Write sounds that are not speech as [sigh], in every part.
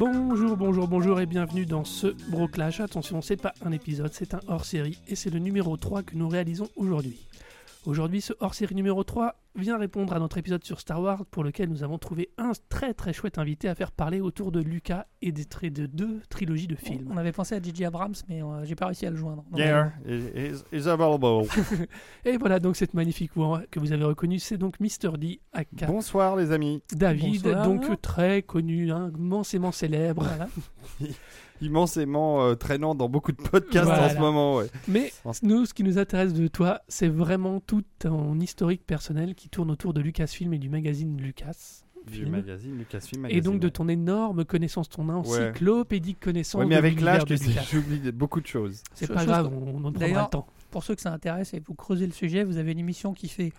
Bonjour, bonjour, bonjour et bienvenue dans ce Broclash. Attention, c'est pas un épisode, c'est un hors-série et c'est le numéro 3 que nous réalisons aujourd'hui. Aujourd'hui, ce hors-série numéro 3 vient répondre à notre épisode sur Star Wars pour lequel nous avons trouvé un très très chouette invité à faire parler autour de Lucas et des traits de deux trilogies de films. On avait pensé à J.J. Abrams, mais euh, j'ai pas réussi à le joindre. Donc, Yeah, is, is available. [laughs] Et voilà donc cette magnifique voix que vous avez reconnue, c'est donc Mr. D, aka Bonsoir les amis. David, Bonsoir. donc très connu, hein, immensément célèbre. Voilà. [laughs] Immensément euh, traînant dans beaucoup de podcasts Voilà. en ce moment. Ouais. Mais nous, ce qui nous intéresse de toi, c'est vraiment tout ton historique personnel qui tourne autour de Lucasfilm et du magazine Lucas. Du magazine Lucasfilm Et donc de ouais. ton énorme connaissance, ton encyclopédique connaissance. Ouais, mais de avec l'âge, j'oublie beaucoup de choses. C'est pas chose grave, on, on en prendra le temps. Pour ceux que ça intéresse et vous creusez le sujet, vous avez une émission qui fait,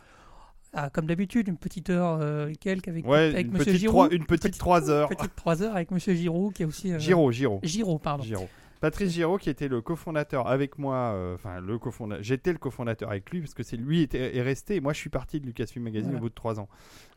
ah, comme d'habitude, une petite heure euh, et quelques avec, Ouais, avec une Monsieur petite, Giraud. trois, une petite Petite- 3 heures. Petite 3 heures avec Monsieur Giraud qui est aussi. euh, Giraud, Giraud. Giraud, pardon. Giraud. Patrice Giraud qui était le cofondateur avec moi, euh, enfin le cofondateur, j'étais le cofondateur avec lui parce que c'est lui était, est resté et moi je suis parti de Lucasfilm Magazine Voilà. au bout de trois ans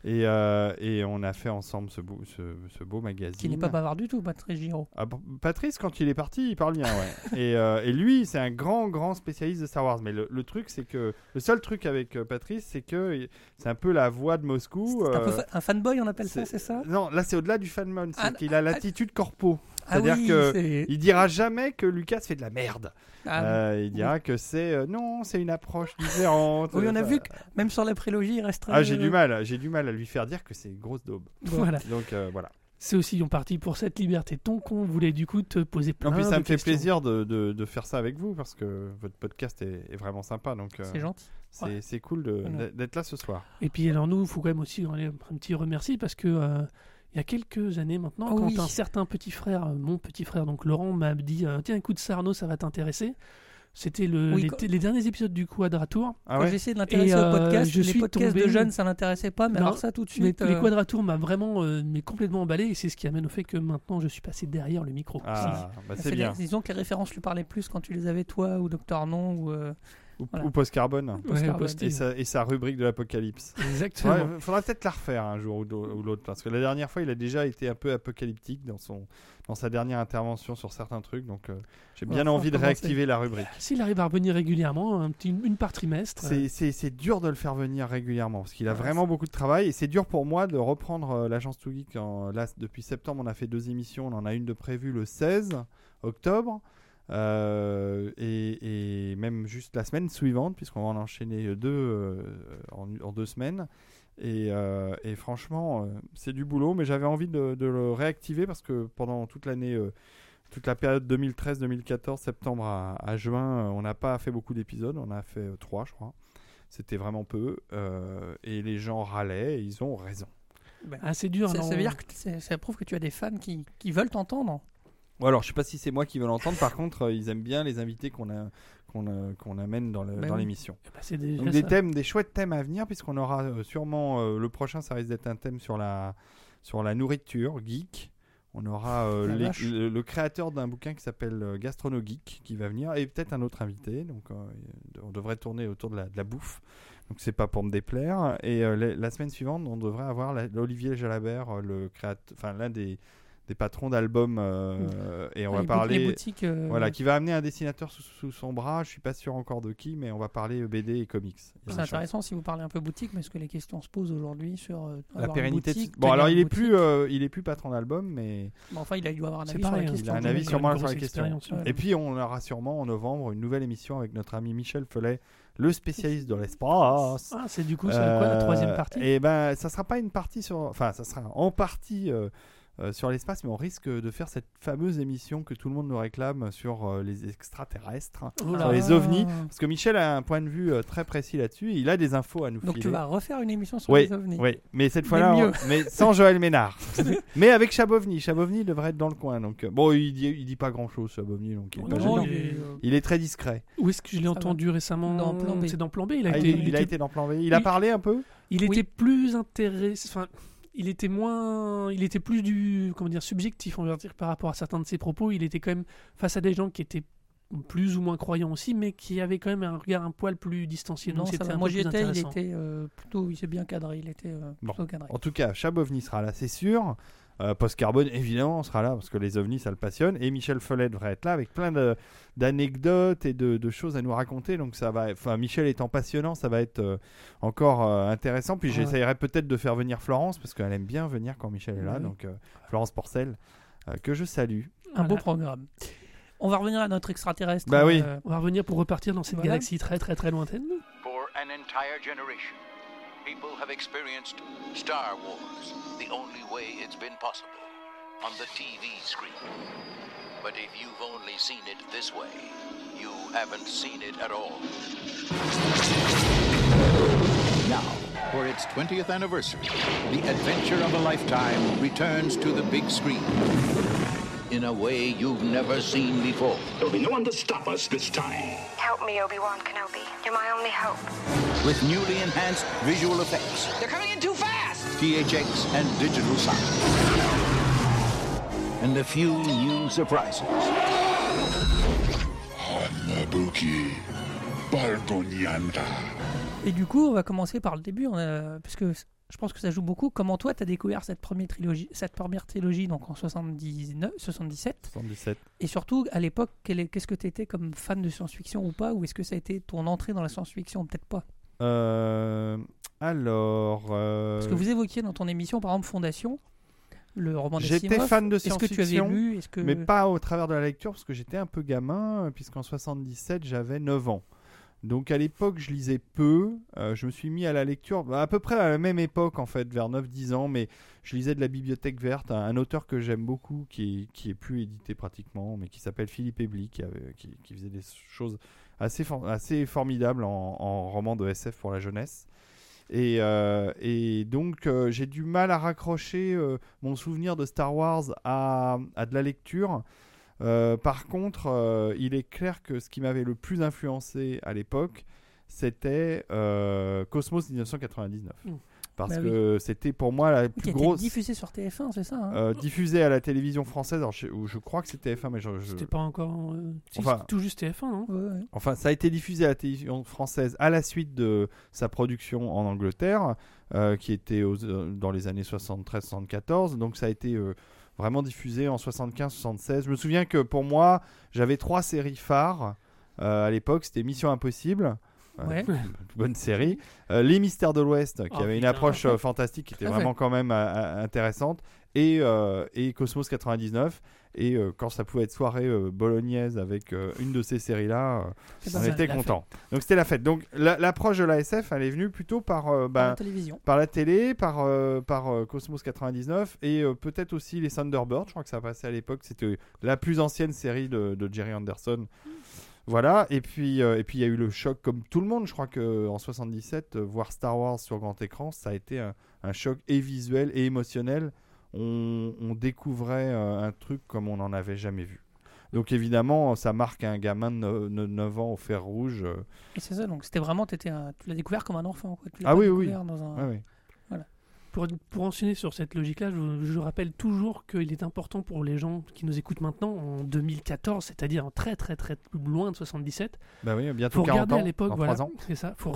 et, euh, et on a fait ensemble ce beau, ce, ce beau magazine. Qui n'est pas bavard du tout, Patrick Giraud. Ah, Patrice, quand il est parti, il parle bien, ouais. [laughs] et, euh, et lui, c'est un grand, grand spécialiste de Star Wars. Mais le, le truc, c'est que le seul truc avec Patrice, c'est que c'est un peu la voix de Moscou. C'est un, fa- un fanboy, on appelle ça, c'est- ça? Non, là, c'est au-delà du fanmon. C'est Ah, qu'il a l'attitude corpo. Ah C'est-à-dire oui, que c'est- Il dira jamais que Lucas fait de la merde. Ah, Euh, il dira que c'est euh, non, c'est une approche différente. Oui, on a Euh, vu que même sur la prélogie, il reste. Ah, j'ai du mal, j'ai du mal à lui faire dire que c'est une grosse daube. Voilà. [laughs] Donc euh, voilà. C'est aussi en partie pour cette liberté ton qu'on voulait du coup te poser plein En plus, ça de me fait questions. plaisir de, de- de faire ça avec vous parce que votre podcast est, est vraiment sympa. Donc, euh, C'est gentil. c'est Ouais. cool de- Voilà. d'être là ce soir. Et puis alors nous, il faut quand même aussi un petit remercie parce que euh, il y a quelques années maintenant, Oh quand oui. un certain petit frère, euh, mon petit frère, donc Laurent, m'a dit euh, tiens écoute ça Arnaud, ça va t'intéresser. C'était le, Oui, les, quand- les derniers épisodes du Quadratour. Ah Quand ouais j'ai essayé de l'intéresser au euh, podcast, je les suis podcasts tombé- de jeunes, ça l'intéressait pas, mais Non, alors ça tout de Mais suite. les euh, Quadratours m'a vraiment euh, mais complètement emballé et c'est ce qui amène au fait que maintenant je suis passé derrière le micro. Ah, bah, c'est c'est les- bien. disons que les références lui parlaient plus quand tu les avais toi ou Docteur Non ou. euh, Ou, Voilà. ou post-carbone. Ouais, Postcard, post- Et sa, et sa rubrique de l'apocalypse. Exactement. Ouais, faudra peut-être la refaire un jour ou l'autre. Parce que la dernière fois, il a déjà été un peu apocalyptique dans, son, dans sa dernière intervention sur certains trucs. Donc euh, j'ai Ouais, bien envie de réactiver la rubrique. S'il arrive à revenir régulièrement, un petit, une par trimestre. euh, C'est- C'est c'est dur de le faire venir régulièrement parce qu'il a Ouais, vraiment beaucoup de travail et c'est dur pour moi de reprendre euh, l'agence Too Geek. en- Là, depuis septembre, on a fait deux émissions. On en a une de prévue le 16 octobre euh, et, et même juste la semaine suivante, puisqu'on va en enchaîner deux euh, en, en deux semaines. Et, euh, et franchement, euh, c'est du boulot, mais j'avais envie de, de le réactiver parce que pendant toute l'année. euh, toute la période 2013-2014, septembre à, à juin, on n'a pas fait beaucoup d'épisodes, on a fait trois, je crois. C'était vraiment peu. euh, et les gens râlaient et ils ont raison. Ah, c'est dur. ça, non ça veut dire que ça prouve que tu as des fans qui, qui veulent t'entendre. Ou alors, je sais pas si c'est moi qui veux l'entendre. Par contre, euh, ils aiment bien les invités qu'on a- qu'on amène dans le- Ben dans oui. l'émission. Bah, c'est déjà Donc des ça. thèmes, des chouettes thèmes à venir, puisqu'on aura euh, sûrement euh, le prochain, ça risque d'être un thème sur la sur la nourriture geek. On aura les- le, le créateur d'un bouquin qui s'appelle Gastrono Geek qui va venir et peut-être un autre invité. Donc on devrait tourner autour de la, de la bouffe. Donc c'est pas pour me déplaire. Et la, la semaine suivante, on devrait avoir la- Olivier Jalabert, le créateur, enfin l'un des des patrons d'albums, euh, et on Les va parler. Les boutiques. euh, Voilà, qui va amener un dessinateur sous, sous son bras. Je suis pas sûr encore de qui, mais on va parler BD et comics. C'est intéressant si vous parlez un peu boutique, parce que les questions se posent aujourd'hui sur euh, La pérennité. de- Bon, alors il est plus, boutique. euh, il est plus patron d'album, mais Bon, enfin, il a dû avoir un avis pareil, sur la hein. question. il a un avis même. sur moi Une sur la grosse question. expérience, ouais. Ouais. Et puis on aura sûrement en novembre une nouvelle émission avec notre ami Michel Follet, le spécialiste de l'espace. Ah, c'est du coup, c'est quoi la troisième partie? Et ben, ça sera pas une partie sur, enfin, ça sera en partie euh, euh, sur l'espace, mais on risque de faire cette fameuse émission que tout le monde nous réclame sur euh, les extraterrestres, là sur les ovnis. Parce que Michel a un point de vue euh, très précis là-dessus. et Il a des infos à nous Donc filer. tu vas refaire une émission sur Oui, les ovnis. oui, mais cette fois-là, on- mais sans Joël Ménard. [laughs] mais avec Chabovni. Chabovni devrait être dans le coin. Donc, bon, il dit, il dit pas grand-chose, Chabovni, donc il est, pas non, il est- est, euh, Il est très discret. Où est-ce que je l'ai entendu récemment Dans Plan B. C'est dans Plan B. Il a Ah, été, il, il il a était- été dans Plan V. Il a parlé un peu? il Oui. était plus intéressé. Enfin, il était moins, il était plus du, comment dire, subjectif, on va dire, par rapport à certains de ses propos. Il était quand même face à des gens qui étaient plus ou moins croyant aussi, mais qui avait quand même un regard un poil plus distancié. Non, donc un moi j'y étais, il était euh, plutôt, il s'est bien cadré, il était euh, Bon. cadré. En tout cas, Chabovni sera là, c'est sûr. Euh, Post-Carbone, évidemment, sera là parce que les ovnis, ça le passionne. Et Michel Follet devrait être là avec plein de- d'anecdotes et de, de choses à nous raconter. Donc, ça va. Enfin, Michel étant passionnant, ça va être euh, encore euh, intéressant. Puis, Ouais. j'essayerai peut-être de faire venir Florence parce qu'elle aime bien venir quand Michel est là. Donc, euh, Florence Porcel, euh, que je salue. Un beau programme. On va revenir à notre extraterrestre. Bah oui. euh, On va revenir pour repartir dans cette Voilà. galaxie très très très lointaine. For an entire generation, people have experienced Star Wars the only way it's been possible on the TV screen. But if you've only seen it this way, you haven't seen it at all. Now, for its 20th anniversary, the adventure of a lifetime returns to the big screen in a way you've never seen before. There'll be no one to stop us this time. Help me, Obi-Wan Kenobi. You're my only hope. with newly enhanced visual effects. They're coming in too fast! THX and digital sound. And a few new surprises. Hanabuki. Et du coup, on va commencer par le début, on a- parce que je pense que ça joue beaucoup. Comment toi, tu as découvert cette première trilogie, cette première trilogie donc en 79, 77 77. Et surtout, à l'époque, qu'est-ce que tu étais comme fan de science-fiction ou pas? Ou est-ce que ça a été ton entrée dans la science-fiction? Peut-être pas. Euh, alors. euh, Parce que vous évoquiez dans ton émission, par exemple, Fondation, le roman J'étais d'Asimov. fan de science-fiction. que... Mais pas au travers de la lecture, parce que j'étais un peu gamin, puisqu'en 77, j'avais 9 ans. Donc à l'époque, je lisais peu. euh, je me suis mis à la lecture bah, à peu près à la même époque, en fait, vers 9-10 ans. Mais je lisais de la Bibliothèque Verte, un, un auteur que j'aime beaucoup, qui qui est plus édité pratiquement, mais qui s'appelle Philippe Ebli, qui, faisait des choses assez, for- assez formidables en, roman de SF pour la jeunesse. Et, euh, donc, euh, j'ai du mal à raccrocher mon souvenir de Star Wars à de la lecture. Euh, par contre, euh, il est clair que ce qui m'avait le plus influencé à l'époque, c'était euh, Cosmos 1999. Mm. Parce Bah que c'était pour moi la qui a plus été grosse. diffusé sur TF1, c'est ça hein euh, diffusée à la télévision française, alors je, ou je crois que c'était F1, mais je, je- C'était pas encore. euh, si, Enfin- c'était tout juste TF1, non? Ouais, ouais. Enfin, ça a été diffusé à la télévision française à la suite de sa production en Angleterre, euh, qui était aux- euh, dans les années 73-74. Donc, ça a été euh, vraiment diffusé en 75-76. Je me souviens que pour moi, j'avais trois séries phares euh, à l'époque. C'était Mission Impossible. euh, Ouais. [laughs] bonne série. Euh, Les Mystères de l'Ouest, qui Oh, avait une approche euh, [laughs] fantastique, qui était fait. vraiment quand même intéressante. Et, euh, et Cosmos 99. Et euh, quand ça pouvait être soirée euh, bolognaise avec une de ces séries-là, on était content. Donc c'était la fête. Donc la- l'approche de la SF, elle est venue plutôt par, euh, Par bah, la télévision. par la télé, par, par Cosmos 99 et peut-être aussi les Thunderbirds. Je crois que ça passait à l'époque. C'était la plus ancienne série de, de Jerry Anderson. Voilà. Et puis euh, et puis il y a eu le choc comme tout le monde. Je crois que en 77, euh, voir Star Wars sur grand écran, ça a été un, un choc et visuel et émotionnel. On, on découvrait euh, un truc comme on n'en avait jamais vu. Donc évidemment, ça marque un gamin de 9 ans au fer rouge. euh, c'est ça, donc c'était vraiment, un- tu l'as découvert comme un enfant. Quoi. Tu l'as Ah oui, oui. Dans un... ouais. Pour, pour enchaîner sur cette logique-là, je, je rappelle toujours qu'il est important pour les gens qui nous écoutent maintenant, en 2014, c'est-à-dire en très très très loin de 77, Bah oui, bientôt faut 40 regarder ans. à l'époque, voilà, 3 ans. c'est ça, faut,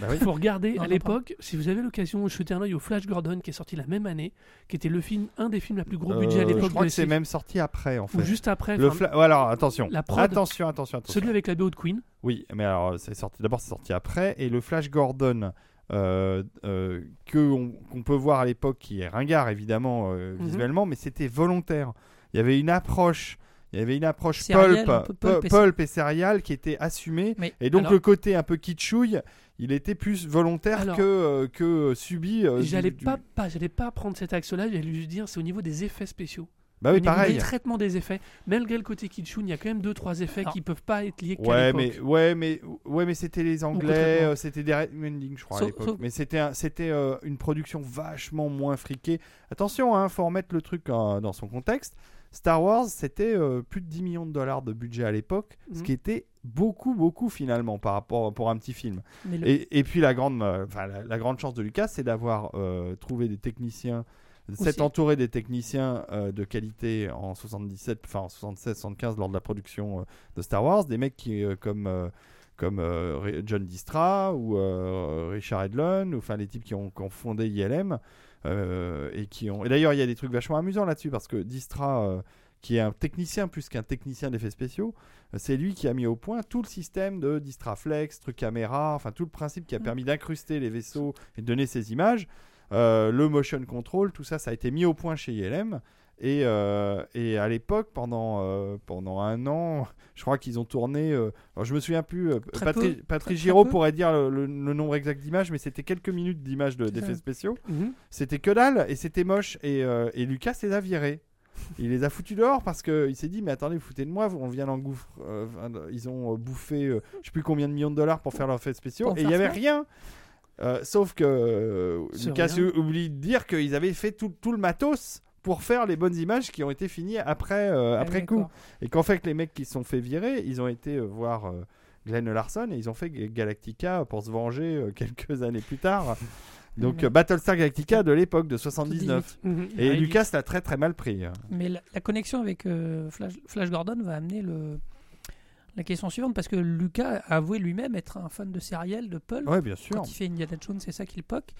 Bah oui. faut regarder Non, à non, l'époque, si vous avez l'occasion jeter un œil au Flash Gordon qui est sorti la même année, qui était le film, un des films à plus gros budget à Euh, l'époque Je crois de que c'est SF, même sorti après en ou fait. juste après, Le enfin, fla- ouais, alors attention. La prod- attention, attention, attention. celui avec la BO de Queen, Oui, mais alors c'est sorti. D'abord, c'est sorti après, et le Flash Gordon euh, euh, que on- qu'on peut voir à l'époque, qui est ringard évidemment euh, Mhm. visuellement, mais c'était volontaire. Il y avait une approche. Il y avait une approche Céréale, pulp, un peu pulp pu- et- pulp et céréale qui était assumée. Mais Et donc alors, le côté un peu kitschouille, il était plus volontaire Alors- que, euh, que subi. euh, j'allais du- pas, pas, j'allais pas prendre cet axe-là, j'allais juste dire c'est au niveau des effets spéciaux. Bah au oui, niveau pareil. du traitement des effets, malgré le côté kitschun, il y a quand même deux trois effets Alors- qui peuvent pas être liés qu'à Ouais mais, ouais, mais, ouais, mais c'était les Anglais, euh, c'était des Red Mending, je crois, à l'époque. Mais c'était un- c'était euh, une production vachement moins friquée. Attention, hein, faut remettre le truc euh, dans son contexte. Star Wars, c'était euh, plus de 10 millions de dollars de budget à l'époque, ce Mhm. qui était beaucoup, beaucoup finalement par rapport pour un petit film. le- Et, et puis la grande, euh, la, la grande chance de Lucas, c'est d'avoir euh, trouvé des techniciens s'être entouré des techniciens euh, de qualité en 77, enfin en 76, 75 lors de la production euh, de Star Wars, des mecs qui euh, comme comme John Distra ou Richard Edlund, ou enfin les types qui ont, qui ont fondé ILM euh, et qui ont. Et d'ailleurs, il y a des trucs vachement amusants là-dessus parce que Distra, euh, qui est un technicien plus qu'un technicien d'effets spéciaux, euh, c'est lui qui a mis au point tout le système de Distraflex, truc caméra, enfin tout le principe qui a Mm. permis d'incruster les vaisseaux et de donner ces images. Euh, le motion control, tout ça, ça a été mis au point chez ILM. Et, euh, et à l'époque, pendant, euh, pendant un an, [laughs] je crois qu'ils ont tourné. euh, alors je me souviens plus. euh, Patrick très Giraud pourrait dire le, le- le nombre exact d'images, mais c'était quelques minutes d'images d'effets spéciaux. Mhm. C'était que dalle et c'était moche. Et, et Lucas les a virés. [laughs] Il les a foutus dehors parce qu'il s'est dit Mais attendez, vous foutez de moi, on vient d'engouffre. ils ont bouffé je sais plus combien de millions de dollars pour faire leurs effets spéciaux Pour et il n'y avait rien. Sauf que Lucas rien. oublie de dire qu'ils avaient fait tout, tout le matos pour faire les bonnes images qui ont été finies après, euh, Ah, après coup. Et qu'en fait, les mecs qui se sont fait virer, ils ont été euh, voir euh, Glenn Larson et ils ont fait Galactica pour se venger euh, [laughs] quelques années plus tard. Donc Battlestar Galactica de l'époque de 79. Mhm. Et Ah, Lucas l'a très très mal pris. Mais la, la connexion avec euh, Flash, Flash Gordon va amener le, la question suivante parce que Lucas a avoué lui-même être un fan de Serial, de Pulp. Ouais, bien sûr. Quand il fait Indiana Jones, c'est ça qu'il poque.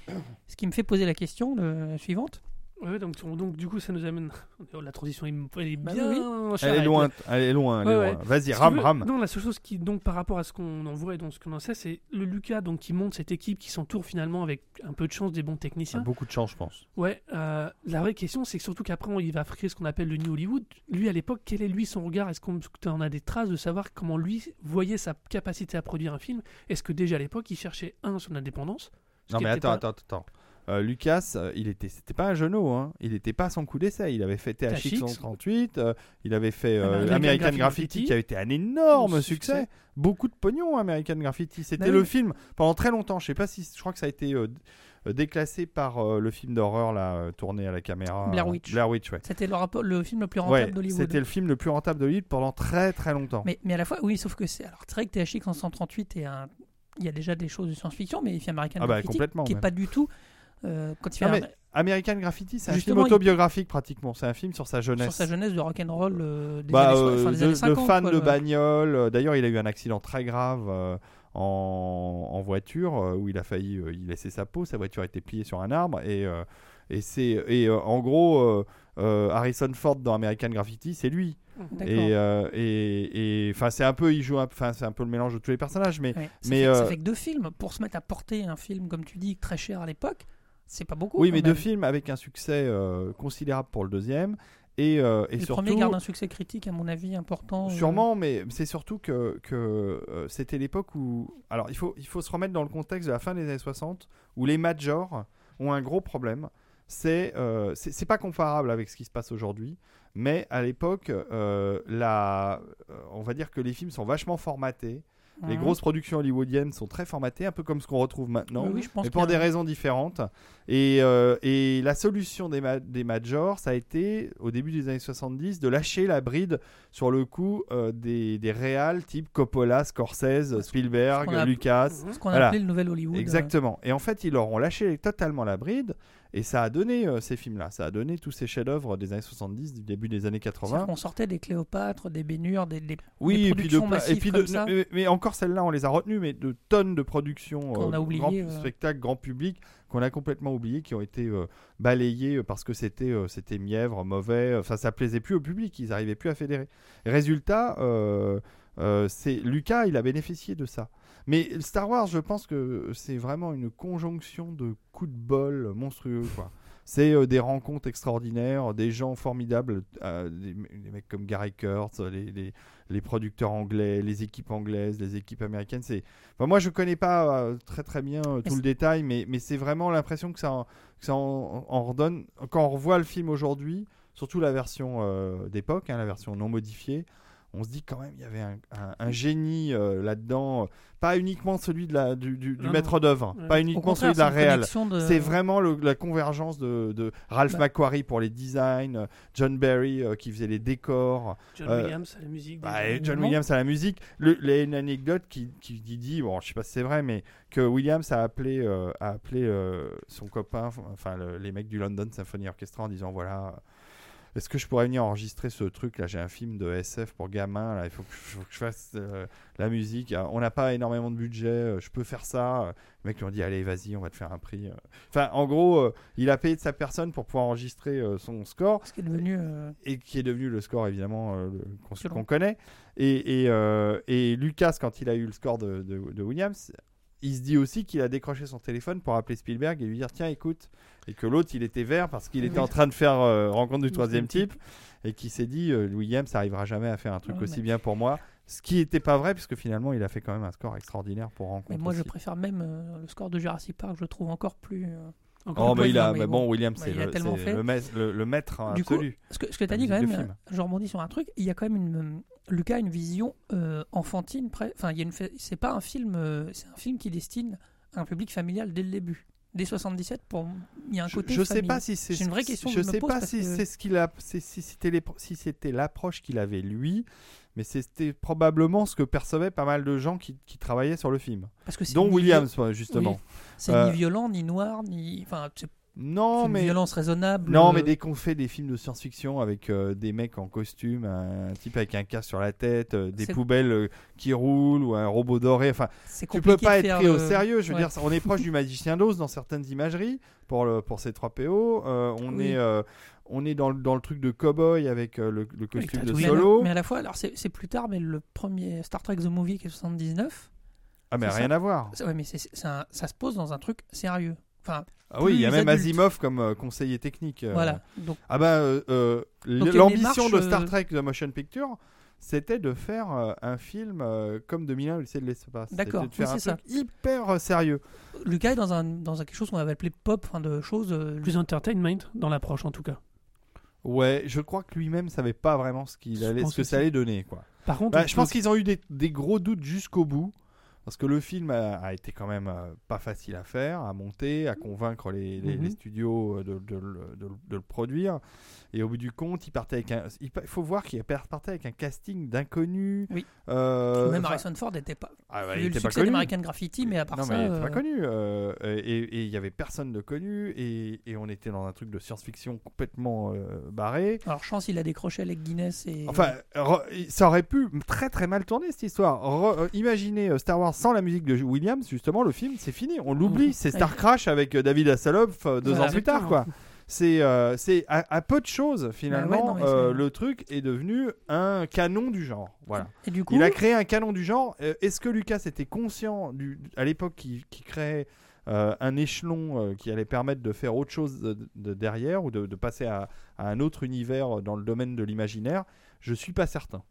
Ce qui me fait poser la question suivante. Ouais, donc, donc du coup, ça nous amène. [laughs] La transition elle est Bah bien. oui, Elle est loin, elle est loin, Ouais, ouais. Vas-y, rame, veux, rame. Non, la seule chose qui, donc, par rapport à ce qu'on en voit et donc ce qu'on en sait, c'est le Lucas donc, qui monte cette équipe qui s'entoure finalement avec un peu de chance des bons Ah, techniciens. beaucoup de chance, je pense. Ouais, euh, la vraie question, c'est que surtout qu'après, il va créer ce qu'on appelle le New Hollywood. Lui, à l'époque, quel est lui son regard? Est-ce qu'on en a des traces de savoir comment lui voyait sa capacité à produire un film? Est-ce que déjà à l'époque, il cherchait un son indépendance? Ce Non, mais attends, pas- attends, attends. Euh, Lucas, euh, il était, c'était pas un genou, hein. Il était pas à son coup d'essai. Il avait fait THX THX. 138, euh, il avait fait euh, American American, Graffiti. Graffiti, qui avait été un énorme succès. succès. Beaucoup de pognon, American Graffiti. C'était Bah le oui. film pendant très longtemps. Je sais pas si, je crois que ça a été déclassé par le film d'horreur là, tourné à la caméra. Blair Witch. Blair Witch, ouais. C'était le, le film le plus rentable Ouais, d'Hollywood. c'était le film le plus rentable l'île pendant très très longtemps. Mais, mais à la fois, oui, sauf que c'est. Alors, c'est vrai que THX en 138 est un. Il y a déjà des choses de science-fiction, mais il fait American Ah bah, Graffiti, qui est même. pas du tout. Euh, quand il fait Non, un- mais American Graffiti, c'est un film il- autobiographique pratiquement. C'est un film sur sa jeunesse. sur sa jeunesse de rock'n'roll euh, des, Bah, années, so- euh, enfin, des de, années 50. fan quoi, de le- bagnole. Euh, D'ailleurs, il a eu un accident très grave euh, en, en voiture où il a failli euh, y laisser sa peau. Sa voiture a été pliée sur un arbre et euh, et c'est et euh, en gros euh, euh, Harrison Ford dans American Graffiti, c'est lui. D'accord. Et euh, et et- enfin c'est un peu il joue enfin c'est un peu le mélange de tous les personnages, mais Ouais. Ça, mais, fait, ça fait que deux films. Pour se mettre à porter un film, comme tu dis, très cher à l'époque, c'est pas beaucoup. oui, mais deux films avec un succès euh, considérable pour le deuxième et euh, et le surtout premier garde un succès critique, à mon avis, important. euh, Sûrement, mais c'est surtout que, que euh, c'était l'époque où. Alors, il faut, il faut se remettre dans le contexte de la fin des années 60, où les majors ont un gros problème. C'est c'est pas comparable avec ce qui se passe aujourd'hui, mais à l'époque, la- on va dire que les films sont vachement formatés. Les grosses productions hollywoodiennes sont très formatées, un peu comme ce qu'on retrouve maintenant Oui, oui, je pense mais pour a des raisons différentes. Et, euh, et la solution des, ma- des majors, ça a été, au début des années 70, de lâcher la bride sur le coup euh, des, des réals type Coppola, Scorsese, Spielberg, a- Lucas. Ce qu'on Voilà. appelait le nouvel Hollywood. Exactement. Et en fait, ils leur ont lâché totalement la bride. Et ça a donné euh, ces films-là. Ça a donné tous ces chefs-d'œuvre des années 70, du début des années C'est 80. qu'on sortait des Cléopâtres, des Bénures, des, des, Oui, des et puis de productions et puis de, comme ça. mais, mais encore celles-là, on les a retenues, mais de tonnes de productions, Qu'on a oubliées, grand euh. spectacles, grand public, qu'on a complètement oubliées, qui ont été euh, balayées euh, parce que c'était euh, c'était mièvre, mauvais, enfin ça plaisait plus au public, ils n'arrivaient plus à fédérer. Résultat, euh, euh, c'est Lucas, il a bénéficié de ça. Mais Star Wars, je pense que c'est vraiment une conjonction de coups de bol monstrueux, quoi. C'est euh, des rencontres extraordinaires, des gens formidables, euh, des, des mecs comme Gary Kurtz, les, les, les producteurs anglais, les équipes anglaises, les équipes américaines. C'est, enfin, moi je connais pas euh, très très bien tout le détail, mais, mais c'est vraiment l'impression que ça, en, que ça en, en redonne. Quand on revoit le film aujourd'hui, surtout la version d'époque, hein, la version non modifiée, on se dit quand même il y avait un, un- un génie euh, là-dedans, pas uniquement celui de la, du, du- du Non, maître d'œuvre, Ouais. pas uniquement celui de la réelle. de- C'est vraiment le- la convergence de, de Ralph Bah. McQuarrie pour les designs, euh, John Barry euh, qui faisait les décors, John Euh, Williams à la musique. bah, et John. Williams à la musique. Le, il y a une anecdote qui, qui dit, bon, je sais pas si c'est vrai, mais que Williams a appelé, euh, a appelé euh, son copain, enfin le- les mecs du London Symphony Orchestra en disant voilà. Est-ce que je pourrais venir enregistrer ce truc là? J'ai un film de SF pour gamins là. Il faut que, faut que je fasse euh, la musique. Ah, On n'a pas énormément de budget. euh, Je peux faire ça. Les mecs lui ont dit allez vas-y, on va te faire un prix. euh. Enfin, en gros, euh, il a payé de sa personne pour pouvoir enregistrer son score Ce qui est devenu. et qui est devenu le score évidemment qu'on connaît. Et, et, et Lucas, quand il a eu le score de, de- de Williams, il se dit aussi qu'il a décroché son téléphone pour appeler Spielberg et lui dire tiens écoute et que l'autre il était vert parce qu'il était en train de faire euh, rencontre du troisième type et qui s'est dit euh, Williams ça arrivera jamais à faire un truc Ouais, aussi mais- bien pour moi ce qui n'était pas vrai puisque finalement il a fait quand même un score extraordinaire pour rencontre Mais moi, je préfère même euh, le score de Jurassic Park. Je le trouve encore plus. Encore Oh, mais il a, mais bon. Williams, Bah, c'est le, le maître, Du coup, absolu. Ce que, ce que tu as dit quand même, je rebondis sur un truc, il y a quand même une. Lucas a une vision euh, enfantine. Enfin, il y a une. fa- C'est pas un film. euh, c'est un film qui destine à un public familial dès le début. Dès 77, pour... il y a un Je- côté. je sais famille. pas si c'est une vraie question je que je me sais pose pas si que- c'est ce qu'il a si c'était si c'était l'approche qu'il avait lui mais c'était probablement ce que percevaient pas mal de gens qui, qui travaillaient sur le film Parce que dont Williams justement Oui. C'est Euh, ni violent, ni noir, ni. Enfin, non c'est une mais violence raisonnable. non euh, mais dès qu'on fait des films de science-fiction avec euh, des mecs en costume un type avec un casque sur la tête euh, des poubelles euh, qui roulent ou un robot doré enfin tu peux pas être pris au le- sérieux. Je veux Ouais. dire, on est proche du magicien d'Oz dans certaines imageries pour le pour ces 3 PO. Euh, on Oui. est euh, on est dans le, dans le truc de cowboy avec euh, le, le costume de solo. Mais à la fois, alors c'est c'est plus tard, mais le premier Star Trek The Movie qui est 79, Ah mais rien ça. à voir. ouais, mais un- ça se pose dans un truc sérieux. Enfin, Ah oui, il y a même adulte. Asimov comme euh, conseiller technique. euh. voilà. Donc, Ah bah euh, euh, l'ambition de Star Trek The Motion Picture, c'était de faire euh, un film euh, comme 2001 Odyssée de l'espace. D'accord, oui, c'est truc hyper sérieux. Lucas est dans, un, dans un- quelque chose qu'on avait appelé pop, enfin de choses. euh, Plus entertainment dans l'approche en tout cas. Ouais, je crois que lui-même savait pas vraiment ce qu'il allait, ce que ça allait donner quoi. Par contre, Bah, je pense qu'ils ont eu des, des gros doutes jusqu'au bout. Parce que le film a, a été quand même euh, pas facile à faire, à monter, à convaincre les, les- Mhm. les studios euh, de, de le- de le- de le produire. Et au bout du compte, il partait avec un. Il faut voir qu'il partait avec un casting d'inconnus. Oui. Euh, même enfin, Harrison Ford n'était pas. ah ouais, il il eu le était pas succès d'American Graffiti, mais à part non, ça. mais il était euh, pas connu. euh, et il y avait personne de connu. Et, et on était dans un truc de science-fiction complètement euh, barré. Alors, chance, il a décroché avec Guinness et. Enfin, re- ça aurait pu très très mal tourner cette histoire. Re- euh, imaginez euh, Star Wars sans la musique de Williams, justement, le film, c'est fini. On l'oublie. C'est Star Crash avec euh, David Hasselhoff euh, deux Voilà. ans plus tard, quoi. C'est euh, c'est à, à peu de choses finalement. Bah ouais, non, mais euh, le truc est devenu un canon du genre. Voilà. et du coup, Il a créé un canon du genre. Euh, Est-ce que Lucas était conscient du, à l'époque qui, qui créait euh, un échelon euh, qui allait permettre de faire autre chose de, de derrière ou de, de passer à, à un autre univers dans le domaine de l'imaginaire? Je suis pas certain.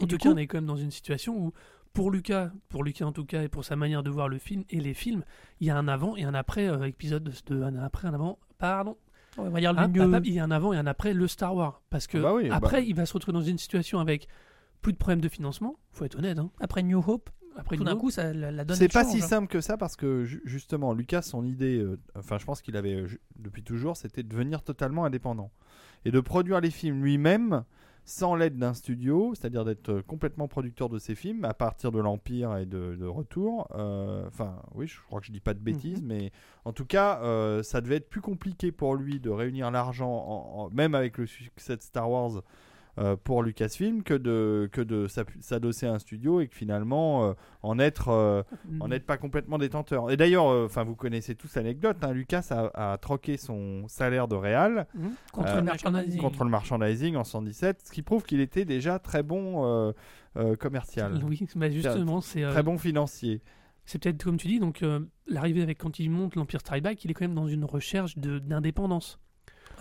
En du tout cas, coup, on est quand même dans une situation où, pour Lucas, pour Lucas en tout cas, et pour sa manière de voir le film et les films, il y a un avant et un après euh, épisode de, de- un après, un avant. Pardon. On va dire le Hein, mieux. papa, il y a un avant et un après le Star Wars. Parce que Ah bah oui, bah. après, il va se retrouver dans une situation avec plus de problèmes de financement. Faut être honnête. Hein. Après New Hope, Après tout d'un coup, ça, la, la donne C'est pas change, si simple que ça parce que ju- justement, Lucas, son idée, euh, enfin, je pense qu'il avait euh, depuis toujours, c'était de devenir totalement indépendant et de produire les films lui-même sans l'aide d'un studio, c'est-à-dire d'être euh, complètement producteur de ses films à partir de l'Empire et de, de Retour. Euh, Enfin, oui, je crois que je dis pas de bêtises, mais en tout cas, euh, ça devait être plus compliqué pour lui de réunir l'argent, en- en- même avec le succès de Star Wars. Euh, pour Lucasfilm que de que de s'adosser à un studio et que finalement euh, en être euh, en n'êtes pas complètement détenteur. Et d'ailleurs, euh, enfin, vous connaissez tous l'anecdote. hein, Lucas a, a troqué son salaire de réal Mhm. contre Euh, le merchandising. contre le merchandising en 117, ce qui prouve qu'il était déjà très bon euh, euh, commercial, Oui, bah justement, c'est euh, très bon financier. c'est peut-être comme tu dis. Donc, euh, l'arrivée avec quand il monte l'Empire Strike Back, il est quand même dans une recherche de- d'indépendance.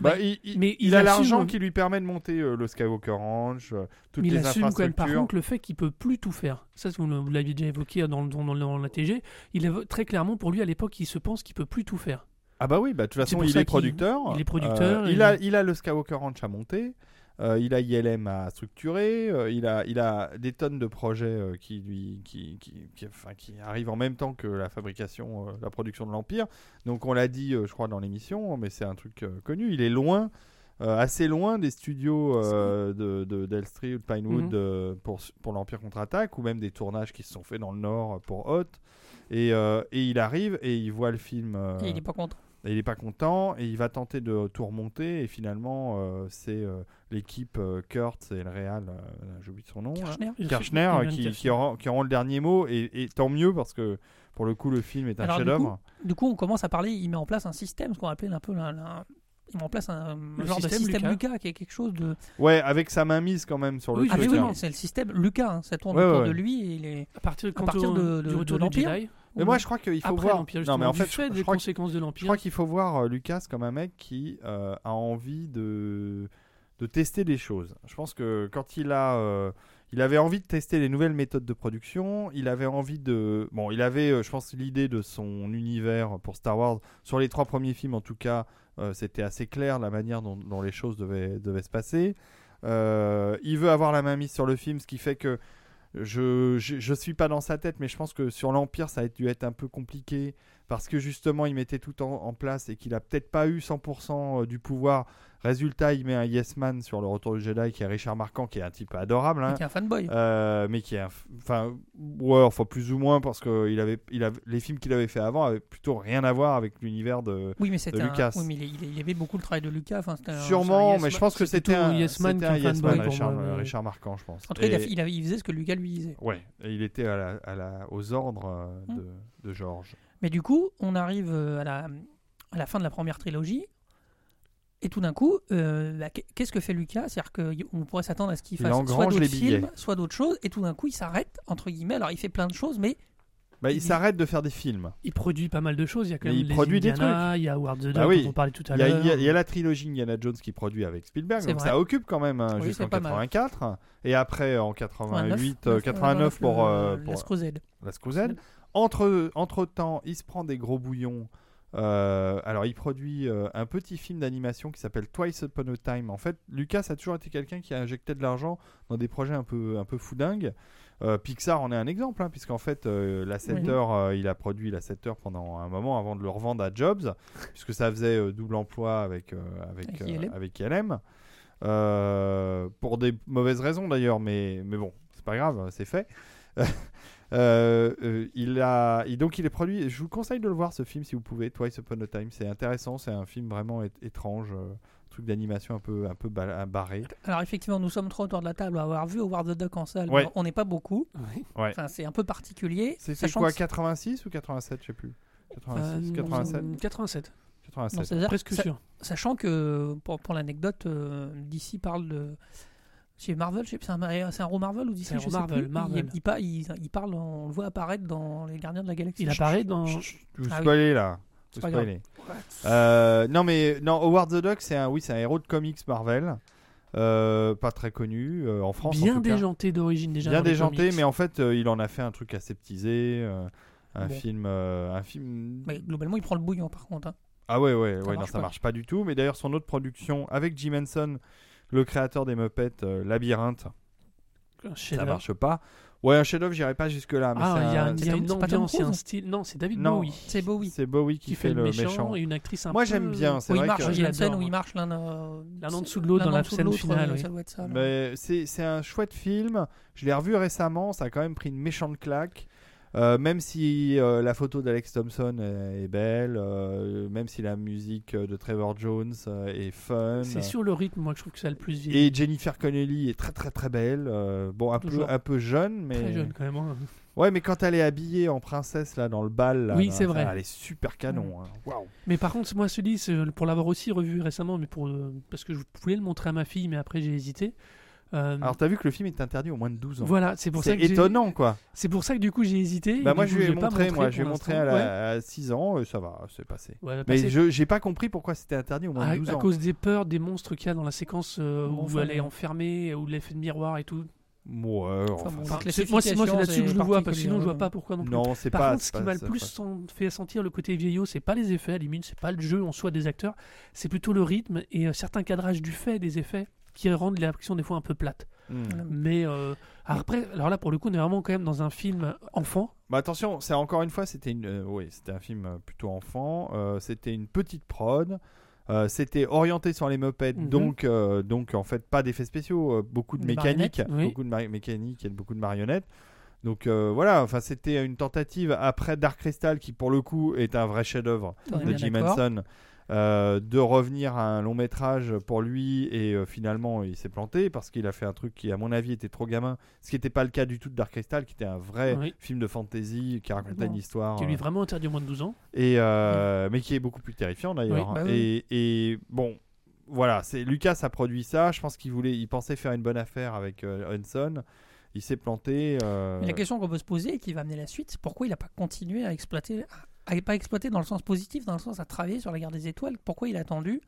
Bah, il, il- mais il il a l'argent qui lui permet de monter euh, le Skywalker Ranch, euh, toutes Mais il les assume quand même par contre le fait qu'il peut plus tout faire. Ça, vous, vous l'aviez déjà évoqué dans, dans, dans la TG. Il est très clairement pour lui à l'époque, il se pense qu'il peut plus tout faire. Ah bah oui, bah, de toute façon, il est qu'il- producteur. il est producteur Euh, et- il, a, il a le Skywalker Ranch à monter. Euh, il a ILM à structurer, euh, il, a, il a des tonnes de projets euh, qui, lui, qui, qui, qui- enfin, qui arrivent en même temps que la fabrication, la production de l'Empire. Donc on l'a dit, je crois, dans l'émission, mais c'est un truc connu. Il est loin, euh, assez loin des studios euh, de, de d'Elstree ou de Pinewood Mhm. euh, pour, pour l'Empire contre-attaque, ou même des tournages qui se sont faits dans le Nord pour Hot. Et, et il arrive et il voit le film. Et il est pas content. Et il n'est pas content et il va tenter de tout remonter et finalement euh, c'est euh, l'équipe euh, Kurtz et le Real, euh, j'oublie son nom, là. Kirchner. Qui, qui, auront, qui auront le dernier mot et, et tant mieux parce que pour le coup le film est un du chef-d'œuvre. Du coup, on commence à parler, il met en place un système, ce qu'on appelait un peu la- la- il met en place un Le genre système de système Lucas. Lucas. qui est quelque chose de. Ouais, avec sa main mise quand même sur le Oui, Ah, oui, hein. non, c'est le système Lucas, hein, ça tourne Ouais, autour ouais, de lui et il est. À partir, de- de- du retour de l'Empire. Mais moi je crois qu'il faut après voir. l'Empire, Non mais en fait, fait je, des je crois, conséquences de je l'Empire. crois qu'il faut voir euh, Lucas comme un mec qui euh, a envie de de tester des choses. Je pense que quand il a euh, il avait envie de tester les nouvelles méthodes de production. Il avait envie de. Bon, il avait, je pense, l'idée de son univers pour Star Wars. Sur les trois premiers films, en tout cas, euh, c'était assez clair la manière dont, dont les choses devaient, devaient se passer. Euh, il veut avoir la main mise sur le film, ce qui fait que je, je, je suis pas dans sa tête, mais je pense que sur l'Empire, ça a dû être un peu compliqué parce que justement, il mettait tout en, en place et qu'il a peut-être pas eu 100% du pouvoir. Résultat, il met un Yes Man sur le Retour du Jedi qui est Richard Marquand, qui est un type adorable. hein. qui est un fanboy. Euh, mais qui est un enfin ouais enfin plus ou moins parce que il avait il avait les films qu'il avait fait avant avaient plutôt rien à voir avec l'univers de oui, mais c'était un- Lucas. Oui, mais il, il, il aimait beaucoup le travail de Lucas. Enfin, c'était un- sûrement Yes mais je pense que c'était un Yes Man un Yes Richard, moi, mais- Richard Marquand je pense En tout cas, il, a- Et- il, a- il faisait ce que Lucas lui disait. ouais et il était à la, à la- aux ordres euh, Hmm. de, de George Mais du coup, on arrive euh, à la, à la fin de la première trilogie. Et tout d'un coup, euh, bah, qu'est- qu'est-ce que fait Lucas? C'est-à-dire qu'on pourrait s'attendre à ce qu'il Il fasse soit d'autres films, soit d'autres choses. Et tout d'un coup, il s'arrête, entre guillemets. Alors, il fait plein de choses, mais bah, il Il- s'arrête de faire des films Il produit pas mal de choses. Il y a quand Mais même il les produit des Indiana, Il y a Howard the Duck Bah oui. dont on parlait tout à il y, a, l'heure. il y a- il y a la trilogie Indiana Jones qui produit avec Spielberg, donc vrai. ça occupe quand même hein, Oui, jusqu'en c'est pas mal. 84. Et après en 88, euh, 89, 89 pour, euh, la pour la Scruzelle. Entre, entre temps, il se prend des gros bouillons. Euh, alors, il produit euh, un petit film d'animation qui s'appelle Twice Upon a Time. En fait, Lucas a toujours été quelqu'un qui a injecté de l'argent dans des projets un peu, un peu foudingues. Euh, Pixar en est un exemple, hein, puisqu'en fait, la 7 Oui. heures, il a produit la 7 heures pendant un moment avant de le revendre à Jobs, [laughs] puisque ça faisait double emploi avec, avec, ILM. pour des mauvaises raisons d'ailleurs, mais, mais bon, c'est pas grave, c'est fait. [laughs] Euh, euh, il a, et donc il est produit. Je vous conseille de le voir ce film si vous pouvez. Twice Upon a Time, c'est intéressant. C'est un film vraiment étrange, euh, truc d'animation un peu, un peu ba- barré. Alors, effectivement, nous sommes trois autour de la table à avoir vu Howard the Duck en salle. Ouais. On n'est pas beaucoup. Oui. Ouais. Enfin, c'est un peu particulier. C'est quoi, que- 86 ou 87, je sais plus. 86, Euh, 87, 87, 87. non, c'est-à-dire- presque sûr. Sachant que, pour, pour l'anecdote, euh, DC parle de. C'est Marvel, je c'est un, c'est un héros Marvel ou DC C'est un je sais Marvel, plus. Marvel. Il, il, il- il parle, on le voit apparaître dans Les Gardiens de la Galaxie. Il apparaît dans. Vous Ah oui. spoilez là. Vous spoilez. Euh, non mais non, Howard the Duck, c'est un, oui, c'est un héros de comics Marvel, Euh, pas très connu euh, en France. en Bien tout déjanté d'origine déjà. bien déjanté, comics. mais en fait, euh, il en a fait un truc aseptisé, euh, un Bon. film, euh, un film. Mais globalement, il prend le bouillon par contre. hein. Ah ouais, ouais, Ça ouais, non, ça marche pas du tout. Mais d'ailleurs, son autre production avec Jim Henson, le créateur des Muppets, euh, Labyrinthe, Un ça marche pas. Ouais, un chef-d'œuvre, j'irai pas jusque là. Mais Ah, il y a, un- y a une ambiance, il un style. Non, c'est David Non. Bowie C'est Bowie. c'est Bowie qui, qui fait le méchant, méchant. et une actrice un Moi, peu- j'aime bien, c'est vrai marche, que- il y a une scène où il moi. marche l'un euh, en dessous de l'autre dans la scène finale, euh, oui. Ça doit être ça. là. Mais c'est c'est un chouette film. Je l'ai revu récemment. Ça a quand même pris une méchante claque. Euh, même si euh, la photo d'Alex Thompson est, est belle, euh, même si la musique de Trevor Jones est fun. C'est sur le rythme, moi, que je trouve que ça a le plus vieilli. Et Jennifer Connelly est très très très belle. Bon, un peu, un peu jeune, mais. Très jeune quand même. hein. Ouais, mais quand elle est habillée en princesse là dans le bal, là, Oui, c'est vrai. Elle est super canon. hein. Mais par contre, moi, celui, pour l'avoir aussi revu récemment, mais pour, parce que je voulais le montrer à ma fille, mais après j'ai hésité. Euh, Alors t'as vu que le film est interdit au moins de 12 ans. voilà, c'est pour ça que étonnant quoi. C'est pour ça que du coup j'ai hésité. Bah moi je lui ai montré, moi je lui ai pour montré à. Ouais. à 6 ans, euh, ça va, c'est passé. Ouais, bah, Mais je j'ai pas compris pourquoi c'était interdit au moins à, de 12 à ans. cause des peurs, des monstres qu'il y a dans la séquence euh, Bon, où enfin, elle est enfermée, où l'effet de miroir et tout. Ouais, Enfin, enfin, bon, Enfin, la c'est- moi, c'est moi, c'est classification, là-dessus que je le vois, parce que sinon je vois pas pourquoi non plus. non, c'est Par pas. contre, ce qui m'a le plus fait sentir le côté vieillot, c'est pas les effets, à limite, c'est pas le jeu en soi des acteurs, c'est plutôt le rythme et certains cadrages du fait des effets. Qui rendent l'action des fois un peu plate. Hmm. Mais euh, après, alors là, pour le coup, on est vraiment quand même dans un film enfant. Bah attention, c'est encore une fois, c'était une, euh, oui, c'était un film euh, plutôt enfant. euh, c'était une petite prod. euh, c'était orienté sur les mopettes, Mhm. donc, euh, donc en fait pas d'effets spéciaux, euh, beaucoup de mécanique, oui. beaucoup de mécanique et beaucoup de marionnettes. Donc euh, voilà, enfin c'était une tentative après Dark Crystal qui pour le coup est un vrai chef-d'œuvre de Jim. Henson, euh, de revenir à un long métrage pour lui et euh, finalement il s'est planté parce qu'il a fait un truc qui à mon avis était trop gamin, ce qui n'était pas le cas du tout de Dark Crystal qui était un vrai Oui. film de fantasy qui racontait une histoire qui lui est euh, vraiment interdit au moins de 12 ans. et euh, mais qui est beaucoup plus terrifiant d'ailleurs Oui, bah oui. et, et bon voilà c'est Lucas a produit ça. Je pense qu'il voulait il pensait faire une bonne affaire avec euh, Henson il s'est planté euh, Mais la question qu'on peut se poser et qui va amener la suite, c'est pourquoi il n'a pas continué à exploiter, à, pas exploiter dans le sens positif, dans le sens à travailler sur la guerre des étoiles Pourquoi il a attendu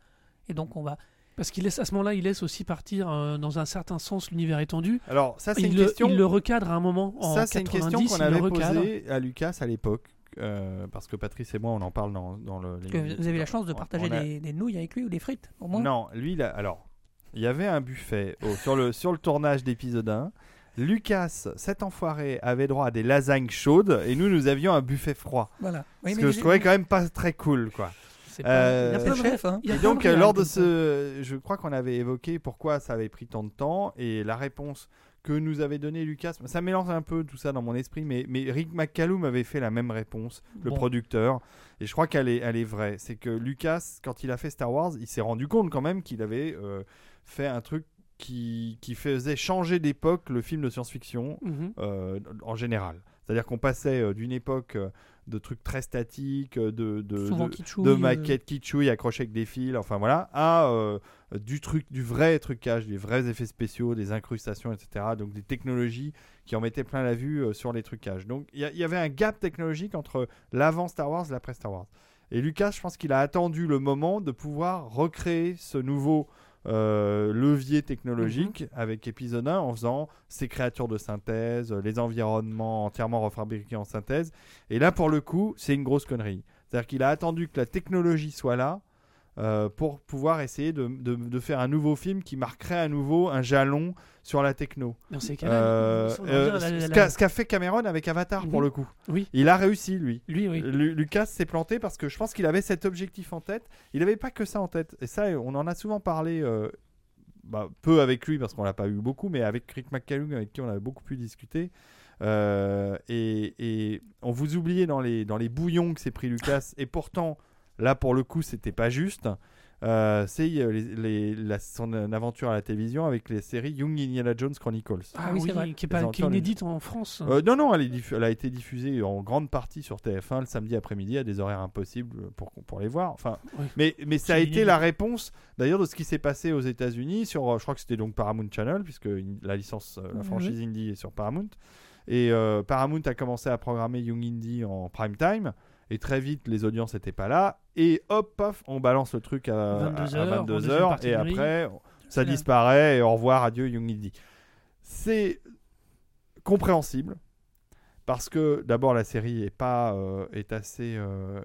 Et donc on va. Parce qu'il laisse à ce moment-là, il laisse aussi partir euh, dans un certain sens l'univers étendu. alors ça c'est Il une le, question il le recadre à un moment en ça c'est une 90, question qu'on avait posée à Lucas à l'époque euh, parce que Patrice et moi on en parle dans, dans le que vous avez la chance de partager a- des, des nouilles avec lui ou des frites, au moins. Non, lui, il a- alors, il y avait un buffet au- sur, le, sur le tournage d'épisode 1. Lucas, cet enfoiré, avait droit à des lasagnes chaudes et nous, nous avions un buffet froid. Voilà. Oui, ce mais que je trouvais quand même pas très cool, quoi. C'est Euh, pas- Il y a chef. hein. Il y a Et donc, euh, lors de ce. Je crois qu'on avait évoqué pourquoi ça avait pris tant de temps et la réponse que nous avait donnée Lucas, ça mélange un peu tout ça dans mon esprit, mais, mais Rick McCallum avait fait la même réponse, le producteur, et je crois qu'elle est, elle est vraie. C'est que Lucas, quand il a fait Star Wars, il s'est rendu compte quand même qu'il avait euh, fait un truc qui, qui faisait changer d'époque le film de science-fiction Mhm. euh, en général. C'est-à-dire qu'on passait euh, d'une époque euh, de trucs très statiques, de, de, de- kitschouille, de maquettes kitschouilles accrochées avec des fils, enfin voilà, à euh, du truc, du vrai trucage, des vrais effets spéciaux, des incrustations, etc. Donc des technologies qui en mettaient plein la vue euh, sur les trucages. Donc il y, y avait un gap technologique entre l'avant Star Wars et l'après Star Wars. Et Lucas, je pense qu'il a attendu le moment de pouvoir recréer ce nouveau euh, levier technologique avec épisode 1 en faisant ces créatures de synthèse, les environnements entièrement refabriqués en synthèse. Et là, pour le coup, c'est une grosse connerie. C'est-à-dire qu'il a attendu que la technologie soit là euh, pour pouvoir essayer de, de- de faire un nouveau film qui marquerait à nouveau un jalon sur la techno. Cas-là, Euh, euh, la- ce qu'a fait Cameron avec Avatar pour Mhm. le coup. Oui. Il a réussi lui. lui, oui. Lu- Lucas s'est planté parce que je pense qu'il avait cet objectif en tête. Il n'avait pas que ça en tête. Et ça, on en a souvent parlé, bah, peu avec lui parce qu'on l'a pas eu beaucoup, mais avec Rick McCallum avec qui on avait beaucoup pu discuter. Et, et on vous oubliait dans les, dans les bouillons que s'est pris Lucas. et pourtant, là pour le coup, c'était pas juste. Euh, c'est euh, les- les- la- son aventure à la télévision avec les séries Young Indiana Jones Chronicles. Ah, oui, oui, c'est vrai. qui est, pas, qui est inédite en France. Euh, non, non, elle, est diffu- elle a été diffusée en grande partie sur TF1 le samedi après-midi à des horaires impossibles pour, pour les voir. Enfin, Oui. mais, mais ça a été la réponse d'ailleurs de ce qui s'est passé aux États-Unis sur, je crois que c'était donc Paramount Channel, puisque la licence, la Oui, franchise Indie est sur Paramount. Et euh, Paramount a commencé à programmer Young Indie en prime time. Et très vite, les audiences n'étaient pas là. Et hop, paf, on balance le truc à 22 à heures, en 22 deuxième heures. partie Et de nuit. après, ça là. disparaît. Et au revoir, adieu, Young Indie. C'est compréhensible parce que d'abord la série est pas euh, est assez euh,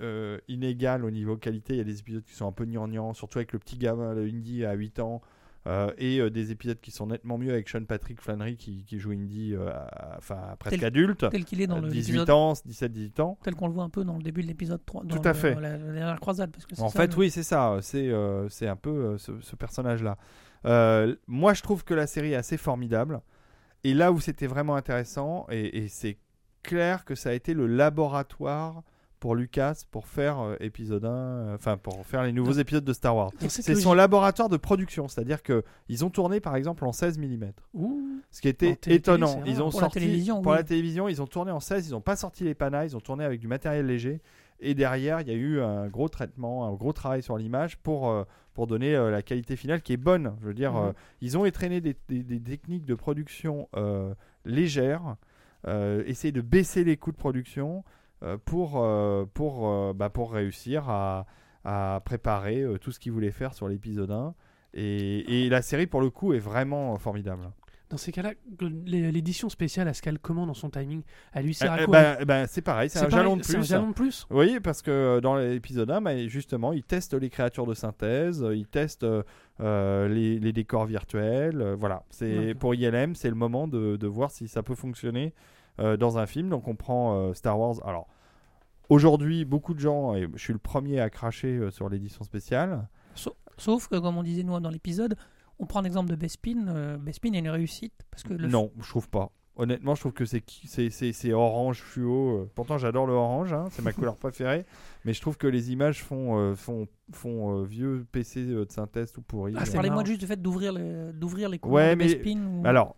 euh, inégale au niveau qualité. Il y a des épisodes qui sont un peu gnangnans, surtout avec le petit gamin, le Indy à 8 ans, et euh, des épisodes qui sont nettement mieux avec Sean Patrick Flannery qui, qui joue Indy, euh, enfin presque Tel- adulte, tel qu'il est dans euh, le 18 l'épisode- ans, 17-18 ans. tel qu'on le voit un peu dans le début de l'épisode 3 dans Tout à le- fait. la, la dernière croisade parce que c'est En ça, fait, le- oui, c'est ça. C'est euh, c'est un peu euh, ce, ce personnage-là. Euh, moi, je trouve que la série est assez formidable. Et là où c'était vraiment intéressant, et, et c'est clair que ça a été le laboratoire pour Lucas pour faire euh, épisode 1, euh, enfin pour faire les nouveaux épisodes de Star Wars. C'est son laboratoire de production, c'est-à-dire que ils ont tourné par exemple en 16 mm. Ouh. Ce qui était télé- étonnant. Ils ont Pour la sorti télévision, pour oui. la télévision, ils ont tourné en 16, ils n'ont pas sorti les panas, ils ont tourné avec du matériel léger. Et derrière, il y a eu un gros traitement, un gros travail sur l'image pour, euh, pour donner euh, la qualité finale qui est bonne. Je veux dire, Mhm. euh, ils ont entraîné des, des- des techniques de production légères, essayer de baisser les coûts de production pour, euh, pour, euh, bah, pour réussir à, à préparer euh, tout ce qu'ils voulaient faire sur l'épisode 1. Et, et la série, pour le coup, est vraiment formidable. Dans ces cas-là, l'édition spéciale, elle se cale comment dans son timing? Elle lui sert à Eh, quoi? ben, eh ben, c'est pareil, c'est un pareil, jalon de C'est un plus. jalon de plus? Oui, parce que euh, dans l'épisode 1, bah, justement, ils testent les créatures de synthèse, euh, ils testent euh, euh, les, les décors virtuels. euh, voilà, c'est pour ILM, c'est le moment de, de voir si ça peut fonctionner euh, dans un film. Donc on prend euh, Star Wars. Alors aujourd'hui, beaucoup de gens, et je suis le premier à cracher euh, sur l'édition spéciale. Sauf que, comme on disait nous dans l'épisode, on prend l'exemple de Bespin. euh, Bespin est une réussite parce que le Non, je trouve pas. Honnêtement, je trouve que c'est orange fluo. euh. Pourtant, j'adore le orange, hein, c'est ma [laughs] couleur préférée. Mais je trouve que les images font, euh, font, font euh, vieux PC de synthèse tout pourri. Ah, c'est Parlez-moi juste du fait d'ouvrir les, d'ouvrir les couleurs Ouais, de mais- Bespin. ou- Alors,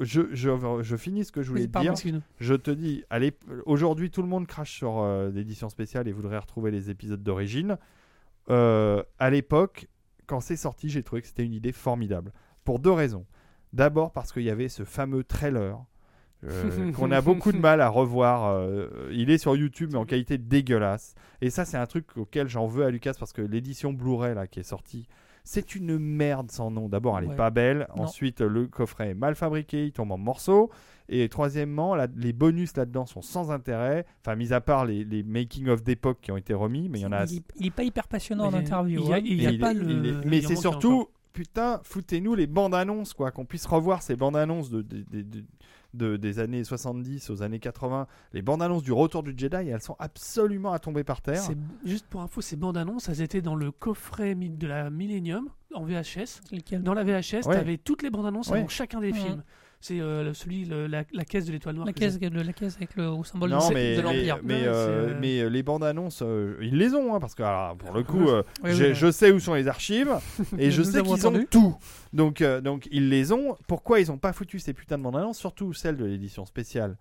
je, je, je finis ce que je voulais Oui, te pardon. dire. Je te dis, allez, aujourd'hui, tout le monde crache sur euh, l'édition spéciale et voudrait retrouver les épisodes d'origine. Euh, à l'époque, quand c'est sorti, j'ai trouvé que c'était une idée formidable. Pour deux raisons. D'abord parce qu'il y avait ce fameux trailer euh, [laughs] qu'on a beaucoup de mal à revoir. il est sur YouTube, mais en qualité dégueulasse. Et ça, c'est un truc auquel j'en veux à Lucas parce que l'édition Blu-ray là qui est sortie, c'est une merde sans nom. D'abord, elle est Ouais. pas belle. Non. Ensuite, le coffret est mal fabriqué, il tombe en morceaux. Et troisièmement, la- les bonus là-dedans sont sans intérêt. Enfin, mis à part les, les making-of d'époque qui ont été remis, mais il y en a. il, il est pas hyper passionnant en Mais interview. il y a- hein. il y a Et pas le- Mais c'est surtout, encore. putain, foutez-nous les bandes annonces, quoi, qu'on puisse revoir ces bandes annonces de, de- de- de- de- des années 70 aux années 80. Les bandes annonces du Retour du Jedi, elles sont absolument à tomber par terre. C'est- Juste pour info, ces bandes annonces, elles étaient dans le coffret de la Millennium en VHS. Dans la VHS, Ouais. tu avais toutes les bandes annonces Ouais. avant chacun des films. C'est euh, celui, le- la, la caisse de l'étoile noire. la caisse, le- la caisse avec le au symbole non, de, mais, de mais, l'Empire. mais, Ouais, euh, euh, mais, les bandes annonces, euh, ils les ont, hein, parce que alors, pour le coup, [laughs] euh, Oui, oui, j'ai- oui. je sais où sont les archives [laughs] et je sais qu'ils ont tout. Donc, euh, donc ils les ont. Pourquoi ils n'ont pas foutu ces putains de bandes annonces, surtout celle de l'édition spéciale,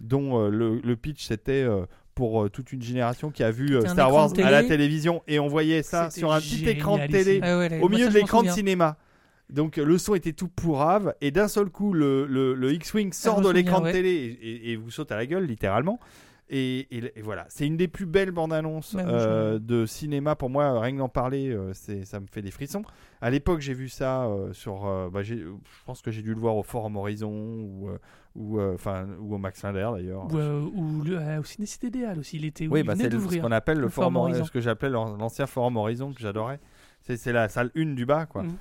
dont euh, le, le pitch c'était euh, pour euh, toute une génération qui a vu euh, Star Wars à la télé. télévision et on voyait ça sur un petit écran de télé. Ah ouais, au milieu ça, de l'écran de cinéma. Donc le son était tout pourrave et d'un seul coup le, le, le X-Wing sort de l'écran de ouais. télé et, vous saute à la gueule littéralement. Et, et- et voilà, c'est une des plus belles bandes annonces Ouais, euh, de cinéma pour moi. Rien que d'en parler, euh, c'est ça me fait des frissons. À l'époque, j'ai vu ça euh, sur, bah, je pense que j'ai dû le voir au Forum Horizon ou ou enfin ou au Max Linder d'ailleurs. Ou, ou le- au Ciné idéal aussi. Il était Oui, il bah, c'est ce qu'on appelle le, Le forum, Horizon, ce que j'appelais l'an- l'ancien forum Horizon que j'adorais. C'est la salle 1 du bas, quoi. Mhm.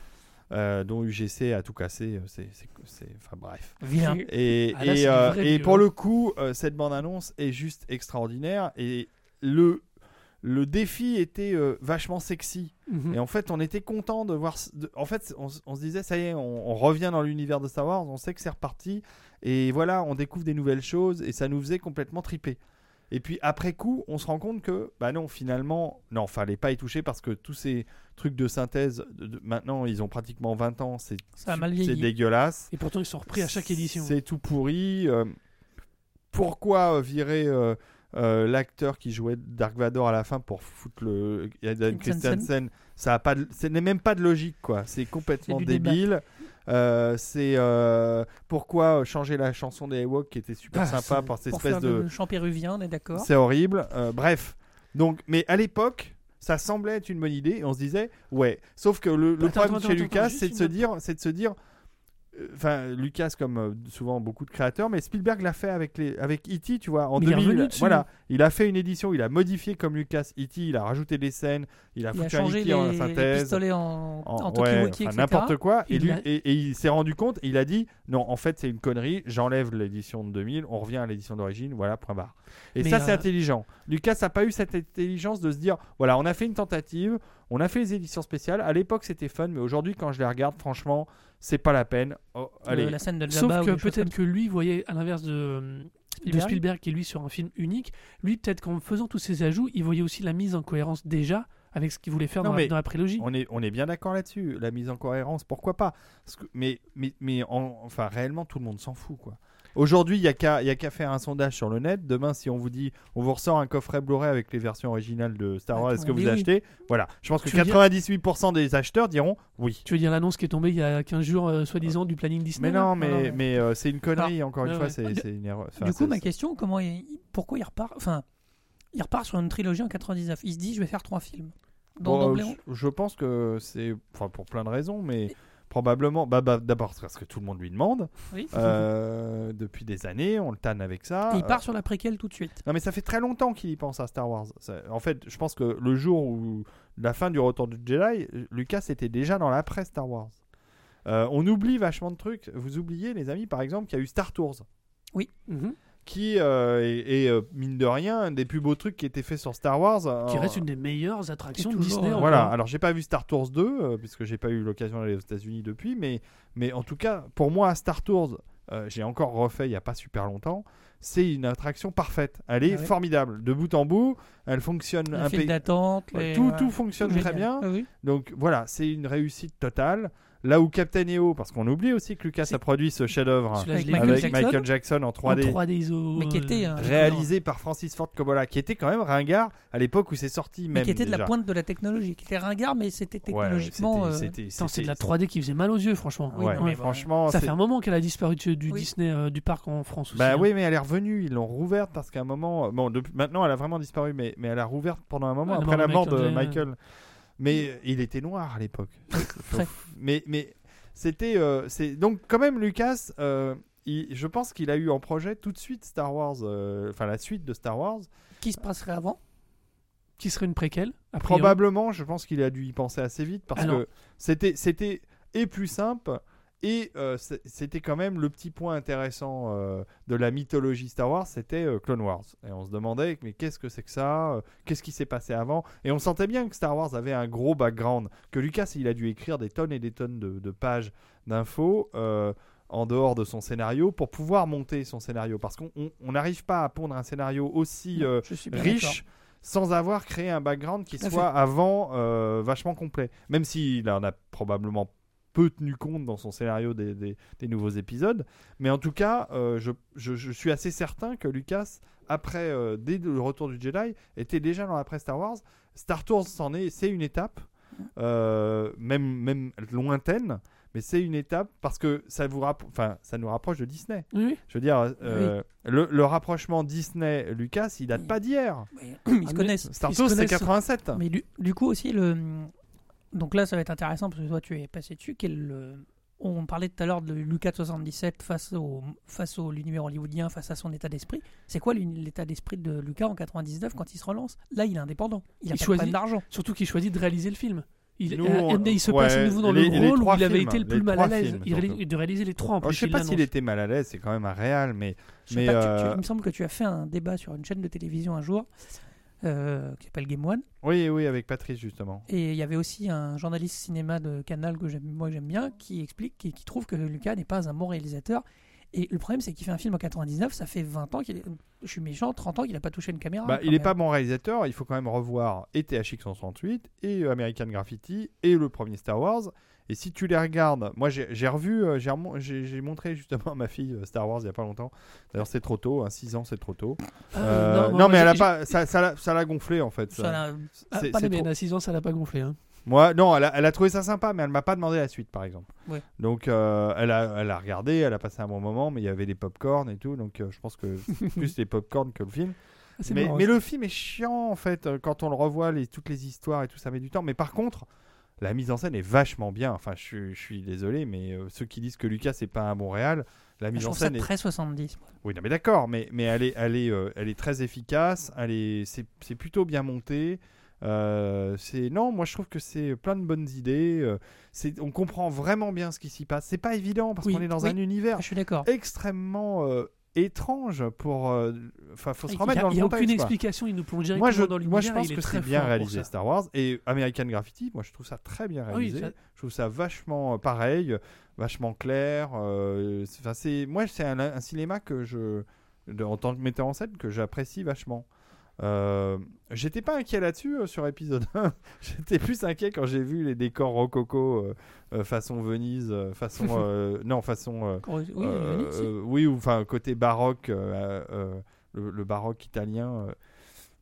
Euh, dont UGC a tout cassé. euh, C'est, enfin bref. Vilain. Et, Ah, là, et, euh, et pour le coup, cette bande-annonce est juste extraordinaire. Et le, le défi était vachement sexy. Mhm. Et en fait, on était content de voir. de- en fait, on se disait, ça y est, on, on revient dans l'univers de Star Wars, on sait que c'est reparti. Et voilà, on découvre des nouvelles choses et ça nous faisait complètement triper. Et puis après coup, on se rend compte que, bah non, finalement, non, fallait pas y toucher parce que tous ces trucs de synthèse, de- de- maintenant, ils ont pratiquement 20 ans, c'est dégueulasse. Et pourtant, ils sont repris à chaque édition. C'est tout pourri. euh, pourquoi euh, virer euh, euh, l'acteur qui jouait Dark Vador à la fin pour foutre le Christensen. Ça a pas, de- ce n'est même pas de logique quoi. C'est complètement débat. Euh, c'est euh, pourquoi changer la chanson des Ewoks qui était super Ah, sympa c'est- par cette Pour espèce faire de chant péruvien, on est d'accord. c'est horrible. Euh, bref. Donc, mais à l'époque, ça semblait être une bonne idée. Et on se disait, ouais. Sauf que le, le Attends, problème attends, chez attends, Lucas, c'est de se dire, c'est de se dire. Enfin, Lucas, comme euh, souvent beaucoup de créateurs, mais Spielberg l'a fait avec les, avec E.T., tu vois, en Mais il est 2000. revenu dessus. Voilà, il a fait une édition, il a modifié comme Lucas E.T., il a rajouté des scènes, il a Il a foutu un changé E.T. les, en les synthèse pistolets en, en- en ouais, enfin, n'importe quoi. Et, Il lui- a- et- et il s'est rendu compte, et il a dit non, en fait, c'est une connerie, j'enlève l'édition de 2000, on revient à l'édition d'origine, voilà, point barre. Et Mais, ça, c'est euh, intelligent. Lucas n'a pas eu cette intelligence de se dire voilà, on a fait une tentative, on a fait les éditions spéciales. À l'époque, c'était fun, mais aujourd'hui, quand je les regarde, franchement, c'est pas la peine. Oh, allez, Le- la scène de Sauf que peut-être que lui voyait, à l'inverse de, euh, de Spielberg. Spielberg, qui est lui sur un film unique, lui peut-être qu'en faisant tous ces ajouts, il voyait aussi la mise en cohérence déjà avec ce qu'il voulait faire Non, dans, mais la, dans la prélogie. on est, on est bien d'accord là-dessus. La mise en cohérence, pourquoi pas? Parce que- Mais, mais, mais en- enfin, réellement, tout le monde s'en fout, quoi. Aujourd'hui, il n'y a qu'à il y a qu'à faire un sondage sur le net. Demain, si on vous dit, on vous ressort un coffret Blu-ray avec les versions originales de Star Wars, est-ce que vous oui. achetez? Voilà. Je pense que Tu veux dire- 98% des acheteurs diront oui. Tu veux dire l'annonce qui est tombée il y a 15 jours, euh, soi-disant, du planning Disney Mais non, mais, non, mais- mais euh, c'est une connerie, encore une ouais, fois, ouais. c'est une erreur. Enfin, du coup, ma question, comment il- pourquoi il repart? Enfin, il repart sur une trilogie en 99. Il se dit, je vais faire trois films. Dans Bon, d'emblée, je, je pense que c'est enfin, pour plein de raisons, mais Probablement, bah, bah, d'abord parce que tout le monde lui demande. Oui. Euh, depuis des années, on le tanne avec ça. Et il Euh, part sur la préquelle tout de suite. Non, mais ça fait très longtemps qu'il y pense à Star Wars. Ça- en fait, je pense que le jour où la fin du Retour du Jedi, Lucas était déjà dans l'après Star Wars. Euh, on oublie vachement de trucs. Vous oubliez, les amis, par exemple, qu'il y a eu Star Tours, Mhm. Qui euh, est, est, euh, mine de rien un des plus beaux trucs qui étaient faits sur Star Wars. Qui Euh, reste une des meilleures attractions de Disney. Voilà, alors j'ai pas vu Star Tours 2, euh, puisque j'ai pas eu l'occasion d'aller aux États-Unis depuis, mais, mais en tout cas, pour moi, Star Tours, euh, j'ai encore refait il y a pas super longtemps, c'est une attraction parfaite. Elle est Ah ouais. formidable, de bout en bout, elle fonctionne La file d'attente. Les- tout, ouais. tout fonctionne Tout très bien. Ah oui. Donc voilà, c'est une réussite totale. Là où Captain EO, parce qu'on oublie aussi que Lucas a produit ce chef-d'œuvre Avec Michael avec Jackson. Michael Jackson en En 3D. 3D ISO. Mais qui était un- Réalisé par Francis Ford Coppola, qui était quand même ringard à l'époque où c'est sorti, Mais même qui était de la pointe de la technologie. Qui était ringard, mais c'était Ouais, technologiquement. c'était- euh, c'est c'était- de la 3D qui faisait mal aux yeux, franchement. Oui, Ouais, non, mais mais franchement, Ça c'est- fait un moment qu'elle a disparu du, du Oui. Disney, euh, du parc en France aussi. Bah hein. oui, mais elle est revenue. Ils l'ont rouverte parce qu'à un moment. Bon, depuis- maintenant, elle a vraiment disparu, mais, mais elle a rouverte pendant un moment Ouais, après la mort de Michael. Mais il était noir à l'époque. [laughs] mais mais c'était. euh, c'est donc, quand même, Lucas, euh, il- je pense qu'il a eu en projet tout de suite Star Wars, euh, enfin la suite de Star Wars. Qui se passerait avant? Qui serait une préquelle. Probablement, je pense qu'il a dû y penser assez vite parce Alors- que c'était c'était et plus simple et euh, c'était quand même le petit point intéressant euh, de la mythologie Star Wars, c'était euh, Clone Wars. Et on se demandait mais qu'est-ce que c'est que ça Qu'est-ce qui s'est passé avant? Et on sentait bien que Star Wars avait un gros background, que Lucas il a dû écrire des tonnes et des tonnes de, de pages d'infos. en dehors de son scénario pour pouvoir monter son scénario parce qu'on on- on n'arrive pas à pondre un scénario aussi Je suis bien riche sans avoir créé un background qui soit avant vachement complet. Même s'il en a probablement peu tenu compte dans son scénario des, des- des nouveaux épisodes. Mais en tout cas, euh, je, je- je suis assez certain que Lucas, après, euh, dès le retour du Jedi, était déjà dans l'après Star Wars. Star Tours, c'en est, c'est une étape, euh, même, même lointaine. Mais c'est une étape parce que ça, vous enfin, ça nous rapproche de Disney. Oui. Je veux dire, euh, le, le rapprochement Disney-Lucas, il date Oui. pas d'hier. Ils Ah, se mais- connaissent. Star Tours, c'est connaissent. 87. Mais du, du coup aussi, le... donc là, ça va être intéressant parce que toi, tu es passé dessus. Quel, le- On parlait tout à l'heure de Lucas 77 face au, face au l'univers hollywoodien, face à son état d'esprit. C'est quoi l'état d'esprit de Lucas en 99 quand il se relance? Là, il est indépendant. Il a problème d'argent. Surtout qu'il choisit de réaliser le film. Il, Nous, euh, on- il se ouais, passe à nouveau dans les- le rôle où il avait films, été le les plus mal à l'aise. Il réalise- surtout. De réaliser les trois en Alors, plus. je sais il pas s'il était mal à l'aise, c'est quand même un réal, mais Je sais Mais, pas, tu- tu- euh, il me semble que tu as fait un débat sur une chaîne de télévision un jour euh, qui s'appelle Game One. oui, oui, avec Patrice justement. Et il y avait aussi un journaliste cinéma de Canal que j'aime, moi j'aime bien, qui explique, qui, qui trouve que Lucas n'est pas un bon réalisateur. Et le problème, c'est qu'il fait un film en 99, ça fait 20 ans qu'il est, je suis méchant, 30 ans qu'il n'a pas touché une caméra. Bah, il est même. pas bon réalisateur, il faut quand même revoir et THX 168 et American Graffiti et le premier Star Wars. Et si tu les regardes, moi j'ai revu, euh, j'ai montré justement à [laughs] ma fille euh, Star Wars il y a pas longtemps. D'ailleurs c'est trop tôt, 6 ans c'est trop tôt. Ah, Euh, non, mais elle a pas, ça, l'a- ça gonflé en fait. ça. Ah, pas les trop- à 6 ans, ça l'a pas gonflé. hein. Moi, non, elle a, elle a trouvé ça sympa, mais elle m'a pas demandé la suite, par exemple. Ouais. Donc, euh, elle, a, elle a regardé, elle a passé un bon moment, mais il y avait des pop-corn et tout, donc euh, je pense que plus [laughs] les pop-corn que le film. Ah, Mais, marrant, mais le film est chiant, en fait, quand on le revoit, les, toutes les histoires et tout, ça met du temps. Mais par contre, la mise en scène est vachement bien. Enfin, je, suis- je suis désolé, mais euh, ceux qui disent que Lucas, c'est pas un bon réal, la je mise en trouve ça scène est... très 70. moi. Oui, non, mais d'accord, mais, mais elle, est, elle, est, euh, elle est très efficace, elle est, c'est, c'est plutôt bien monté. Euh, c'est non, moi je trouve que c'est plein de bonnes idées. c'est, on comprend vraiment bien ce qui s'y passe. C'est pas évident parce Oui, qu'on est dans oui. un univers Ah, je suis d'accord. extrêmement étrange pour. euh, Enfin, faut se remettre n'y a, dans il y le a contexte. aucune quoi. explication, il nous plonge directement Moi je, dans l'univers. moi je pense que très c'est bien réalisé. Star Wars et American Graffiti. Moi je trouve ça très bien oui, réalisé. ça- Je trouve ça vachement euh, pareil, vachement clair. euh, c'est- moi, c'est un, un cinéma que je, en tant que metteur en scène, que j'apprécie vachement. Euh, J'étais pas inquiet là-dessus euh, sur épisode 1. [laughs] J'étais plus inquiet quand j'ai vu les décors rococo euh, façon Venise, façon [laughs] euh, non façon euh, Oui, euh, euh, ou enfin côté baroque, euh, euh, le, le baroque italien. euh,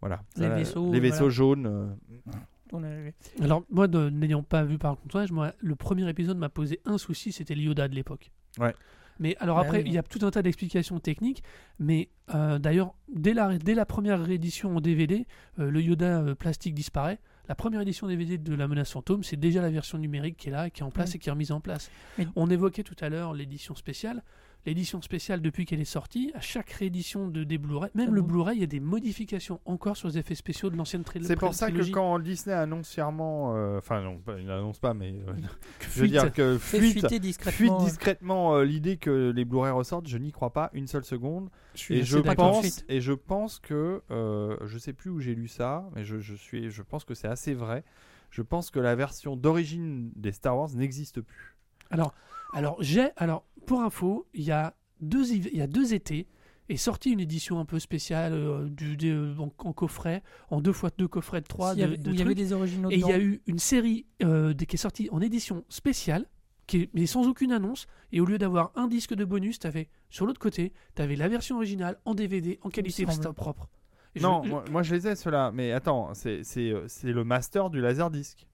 voilà. Les Ça, vaisseaux, les vaisseaux voilà. jaunes. euh, On a- Alors, moi, n'ayant pas vu par contre, moi, le premier épisode m'a posé un souci, c'était le Yoda de l'époque. Ouais. Mais alors Bah après, oui. il y a tout un tas d'explications techniques. Mais euh, d'ailleurs, dès la, dès la première réédition en DVD, euh, le Yoda euh, plastique disparaît. La première édition DVD de La Menace Fantôme, c'est déjà la version numérique qui est là, qui est en place Oui. et qui est remise en place. On évoquait tout à l'heure l'édition spéciale. L'édition spéciale, depuis qu'elle est sortie, à chaque réédition de des Blu-ray, même Ah le bon Blu-ray, il y a des modifications encore sur les effets spéciaux de l'ancienne tri- C'est pour ça que trilogie. quand Disney annonce fièrement, euh, enfin non, il n'annonce pas, mais euh, [laughs] je veux dire que fuite, fuiter fuite discrètement. discrètement euh, l'idée que les Blu-ray ressortent, je n'y crois pas une seule seconde. Je suis Et je pense, et je pense que, euh, je sais plus où j'ai lu ça, mais je, je suis, je pense que c'est assez vrai. Je pense que la version d'origine des Star Wars n'existe plus. Alors, alors j'ai, alors pour info, il y a deux, il y a deux étés est sortie une édition un peu spéciale euh, du, euh, en, en coffret, en deux fois deux coffrets de trois de, il y avait des originaux Et il y a eu une série euh, de- qui est sortie en édition spéciale, qui est, mais sans aucune annonce. Et au lieu d'avoir un disque de bonus, t'avais sur l'autre côté, t'avais la version originale en DVD, en qualité propre. Et non, je- moi, moi, je les ai ceux-là, mais attends, c'est c'est c'est le master du laserdisc.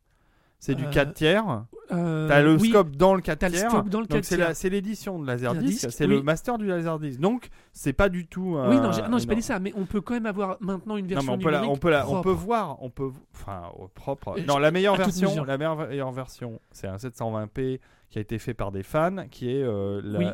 C'est du Euh, 4 tiers. euh, T'as le oui, scope dans le 4 t'as le tiers. scope dans le donc 4 c'est l'édition de Laserdisc, c'est oui. le master du Laserdisc. Donc c'est pas du tout. Oui, euh, non, j'ai non, j'ai pas non. dit ça, mais on peut quand même avoir maintenant une Non, version mais on peut, la- on peut, la- on peut voir, on peut, enfin, au propre. Euh, Non, la meilleure version, la meilleure version, c'est un 720p qui a été fait par des fans, qui est euh, Oui.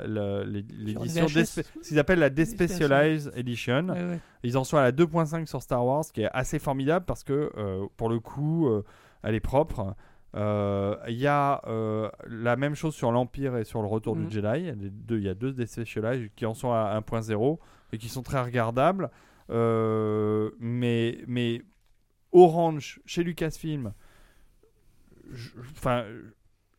l'édition, ce qu'ils appellent la Despecialized Edition. Ouais, ouais. Ils en sont à la 2.5 sur Star Wars, qui est assez formidable parce que, euh, pour le coup, euh, elle est propre. Euh, Il y a euh, la même chose sur l'Empire et sur le Retour Mhm. du Jedi. Il y a deux, Despecialized qui en sont à 1.0 et qui sont très regardables. Euh, mais, mais Orange, chez Lucasfilm, enfin,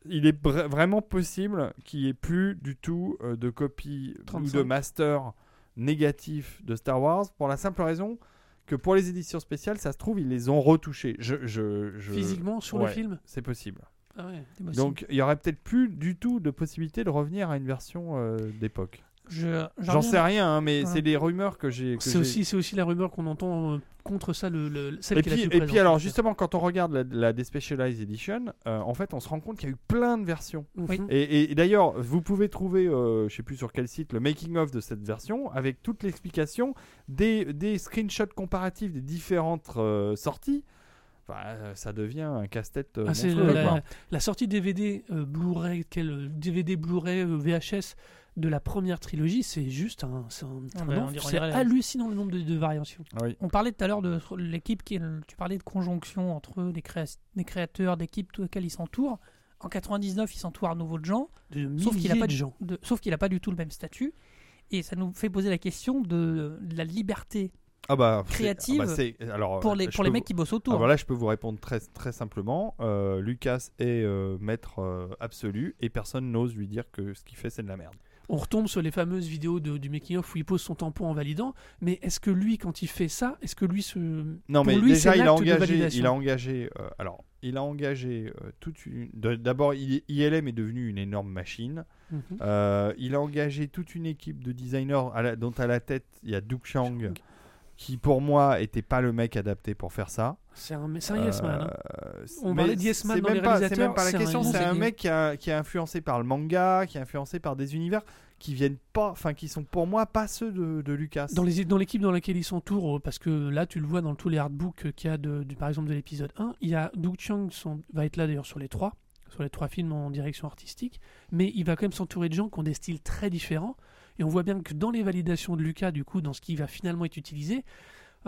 il est vra- vraiment possible qu'il n'y ait plus du tout euh, de copies ou de 35. master négatifs de Star Wars pour la simple raison que pour les éditions spéciales, ça se trouve, ils les ont retouchés. Je, je, je- physiquement sur Ouais. le film. C'est possible. Ah ouais. C'est possible. Donc, il y aurait peut-être plus du tout de possibilité de revenir à une version euh, d'époque. Je- J'en sais rien, hein, mais Ouais. c'est des rumeurs que j'ai. C'est aussi, c'est aussi la rumeur qu'on entend euh, contre ça, le, le- celle Et qui est la puis, plus et présente, puis alors justement quand on regarde la, la Despecialized Edition, euh, en fait on se rend compte qu'il y a eu plein de versions. Et, et- et d'ailleurs vous pouvez trouver, euh, je sais plus sur quel site, le making of de cette version avec toute l'explication des, des screenshots comparatifs des différentes euh, sorties. Enfin, ça devient un casse-tête. Ah, la, la sortie DVD euh, Blu-ray, quel DVD Blu-ray euh, VHS de la première trilogie, c'est juste un, c'est Ah bah, hallucinant le nombre de, de variations. Ah oui. On parlait tout à l'heure de l'équipe qui, tu parlais de conjonction entre des, créa- des créateurs, d'équipes lesquelles ils s'entourent. En 99, il s'entoure à nouveau de gens, De sauf qu'il n'a pas de du- gens. de- sauf qu'il n'a pas du tout le même statut. Et ça nous fait poser la question de, de la liberté Ah bah, créative ah bah, alors, pour les, pour les mecs qui bossent autour. bah là, je peux vous répondre très, très simplement. Euh, Lucas est euh, maître euh, absolu et personne n'ose lui dire que ce qu'il fait, c'est de la merde. On retombe sur les fameuses vidéos de- du making-of où il pose son tampon en validant, mais est-ce que lui, quand il fait ça, est-ce que lui se... Non, mais lui, déjà, il a engagé. Il a engagé. euh, alors, il a engagé euh, toute une. D'abord, il- ILM est devenu une énorme machine. Mhm. Euh, il a engagé toute une équipe de designers à la- dont à la tête il y a Duke Chang. Qui pour moi était pas le mec adapté pour faire ça. C'est un, c'est un yes man. hein. Euh, On parlait de yes man dans même les pas- C'est réalisateurs, même pas la question. C'est un mec qui a, qui a influencé par le manga, qui est influencé par des univers qui viennent pas, enfin qui sont pour moi pas ceux de, de Lucas. Dans les- dans l'équipe dans laquelle il s'entoure, euh, parce que là tu le vois dans tous les artbooks euh, qu'il y a de, par exemple de l'épisode 1, il y a Doug Chang son- va être là d'ailleurs sur les trois, sur les trois films en direction artistique, mais il va quand même s'entourer de gens qui ont des styles très différents, et on voit bien que dans les validations de Lucas, du coup, dans ce qui va finalement être utilisé,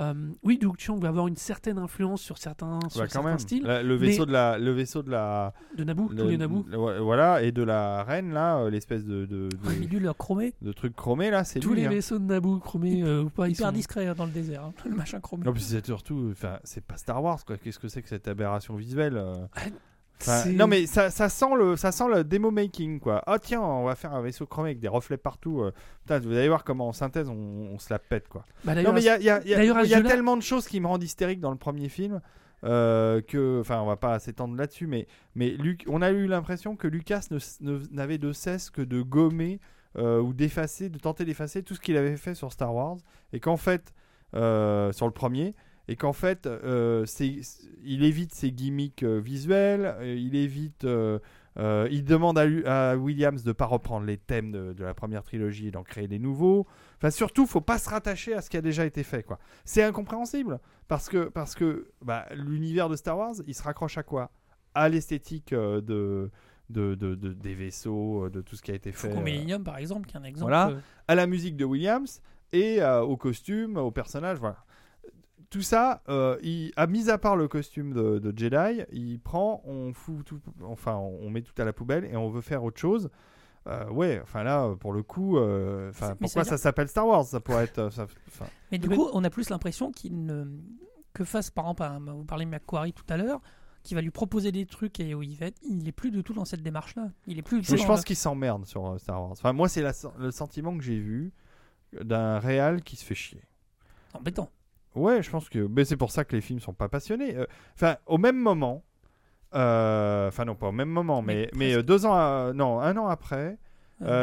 euh, oui, Doug Chang va avoir une certaine influence sur certains, sur quand certains même. styles, La- le mais- vaisseau de la, le vaisseau de la, de Naboo, le- tous les Naboo, le- voilà, et de la reine là, euh, l'espèce de de, de, Ouais, Midule chromé, de truc chromé là, c'est tous lui. les hein. vaisseaux de Naboo chromés euh, ou pas, ils hyper sont... discret hein, dans le désert, hein, [laughs] le machin chromé. Non, puis c'est surtout, enfin, c'est pas Star Wars quoi. Qu'est-ce que c'est que cette aberration visuelle euh Enfin, non mais ça, ça sent le ça sent le démo making quoi. Oh tiens, on va faire un vaisseau chromé avec des reflets partout. euh. Putain, vous allez voir comment en synthèse on, on se la pète quoi. Bah, Non mais il y a, il y a- y a- y tellement de choses qui me rendent hystérique dans le premier film euh, que enfin on va pas s'étendre là-dessus mais mais Luc, on a eu l'impression que Lucas ne- ne- n'avait de cesse que de gommer euh, ou d'effacer, de tenter d'effacer tout ce qu'il avait fait sur Star Wars et qu'en fait euh, sur le premier et qu'en fait euh, il évite ses gimmicks euh, visuels, euh, il évite euh, il demande à, Williams de pas reprendre les thèmes de, de la première trilogie et d'en créer des nouveaux. Enfin, surtout, faut pas se rattacher à ce qui a déjà été fait. quoi. C'est incompréhensible parce que, parce que bah, l'univers de Star Wars, il se raccroche à quoi? À l'esthétique de, de, de- de- des vaisseaux, de tout ce qui a été fait. Euh, Millennium, par exemple, qui est un exemple. Voilà. à la musique de Williams et euh, au costume, au personnage, voilà. Tout ça, euh, il, à mis à part le costume de, de Jedi, il prend, on fout tout, enfin, on met tout à la poubelle et on veut faire autre chose. Euh, ouais, enfin là, pour le coup, euh, pourquoi ça s'appelle Star Wars Ça pourrait être, euh, ça- enfin, Mais du Mais- coup, on a plus l'impression qu'il ne que fasse, par exemple, un- vous parlez de Macquarie tout à l'heure, qui va lui proposer des trucs et où il va être, il est plus du tout dans cette démarche-là. Il est plus. du tout Mais je pense le- qu'il s'emmerde sur Star Wars. Enfin, moi, c'est la- le sentiment que j'ai vu d'un réal qui se fait chier. embêtant. Ouais, je pense que mais c'est pour ça que les films sont pas passionnés. Euh, Enfin, au même moment, euh, enfin non pas au même moment, mais Mais euh, deux ans, à- non un an après,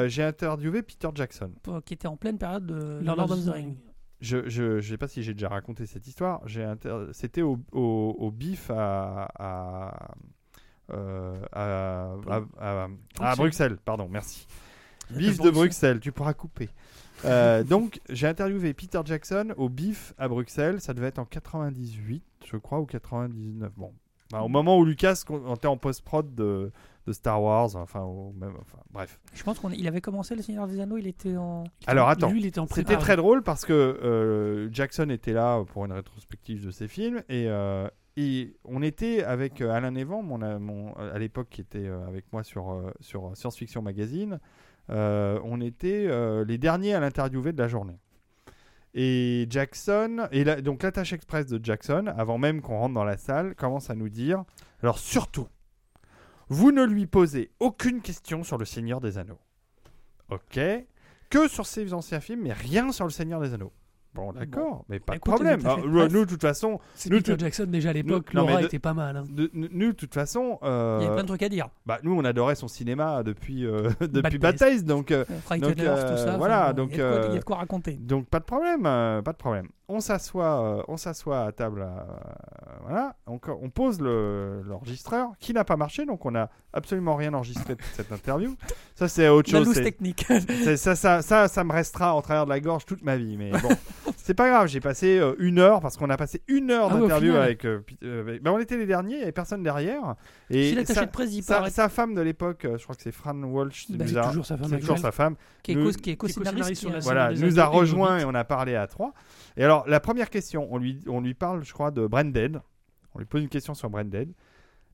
j'ai interviewé Peter Jackson. pour- qui était en pleine période de Lord Lord of the the Ring. Je je je sais pas si j'ai déjà raconté cette histoire. J'ai inter- c'était au, au, au bif à à, euh, à, à- à- à Bruxelles, pardon, merci. Bif de Bruxelles. Bruxelles, tu pourras couper. Euh, donc, j'ai interviewé Peter Jackson au BIF à Bruxelles. Ça devait être en 98, je crois, ou 99. Bon, Enfin, au moment où Lucas était en post-prod de, de Star Wars, enfin, au même, enfin, bref. Je pense qu'il avait commencé Le Seigneur des Anneaux, il était en. Alors, attends. Lui, il était en C'était prépa. très drôle parce que euh, Jackson était là pour une rétrospective de ses films et, euh, et on était avec Alain Evan, mon, a- mon- à l'époque qui était avec moi sur, sur Science Fiction Magazine. Euh, on était euh, les derniers à l'interviewer de la journée. Et Jackson, et donc l'attache express de Jackson, avant même qu'on rentre dans la salle, commence à nous dire alors surtout, vous ne lui posez aucune question sur le Seigneur des Anneaux. Ok? Que sur ses anciens films, mais rien sur le Seigneur des Anneaux. Bon, d'accord, mais pas de problème. attachés Ah, de nous, de toute façon, C'est Peter Jackson déjà à l'époque. Laura de- était pas mal. hein. de- nous, de toute façon, euh, Il y avait plein de trucs à dire. bah, nous, on adorait son cinéma depuis, euh, [laughs] depuis Bad donc, euh, donc, Hunters, tout euh, ça. voilà, donc, il y, a de quoi- euh, il y a de quoi raconter. donc pas de problème, euh, pas de problème. On s'assoit, euh, on s'assoit à table, euh, voilà, on, pose le- l'enregistreur qui n'a pas marché, donc on n'a absolument rien enregistré de cette interview. Ça, c'est autre chose. technique. [laughs] ça, ça, ça, ça me restera en travers de la gorge toute ma vie. Mais bon, [laughs] c'est pas grave. J'ai passé euh, une heure parce qu'on a passé une heure Ah d'interview avec. euh, euh, ben, on était les derniers, il y avait personne derrière. Et Si l'attaché sa, de presse dit sa- pas, sa femme de l'époque, euh, je crois que c'est Fran Walsh, Bah, C'est toujours sa femme. c'est toujours actuelle. sa femme, qui est nous- qui est co-scénariste. sur la voilà, nous a rejoint et on a parlé à trois. Et alors, la première question, on lui, on lui parle, je crois, de Branded. On lui pose une question sur Branded.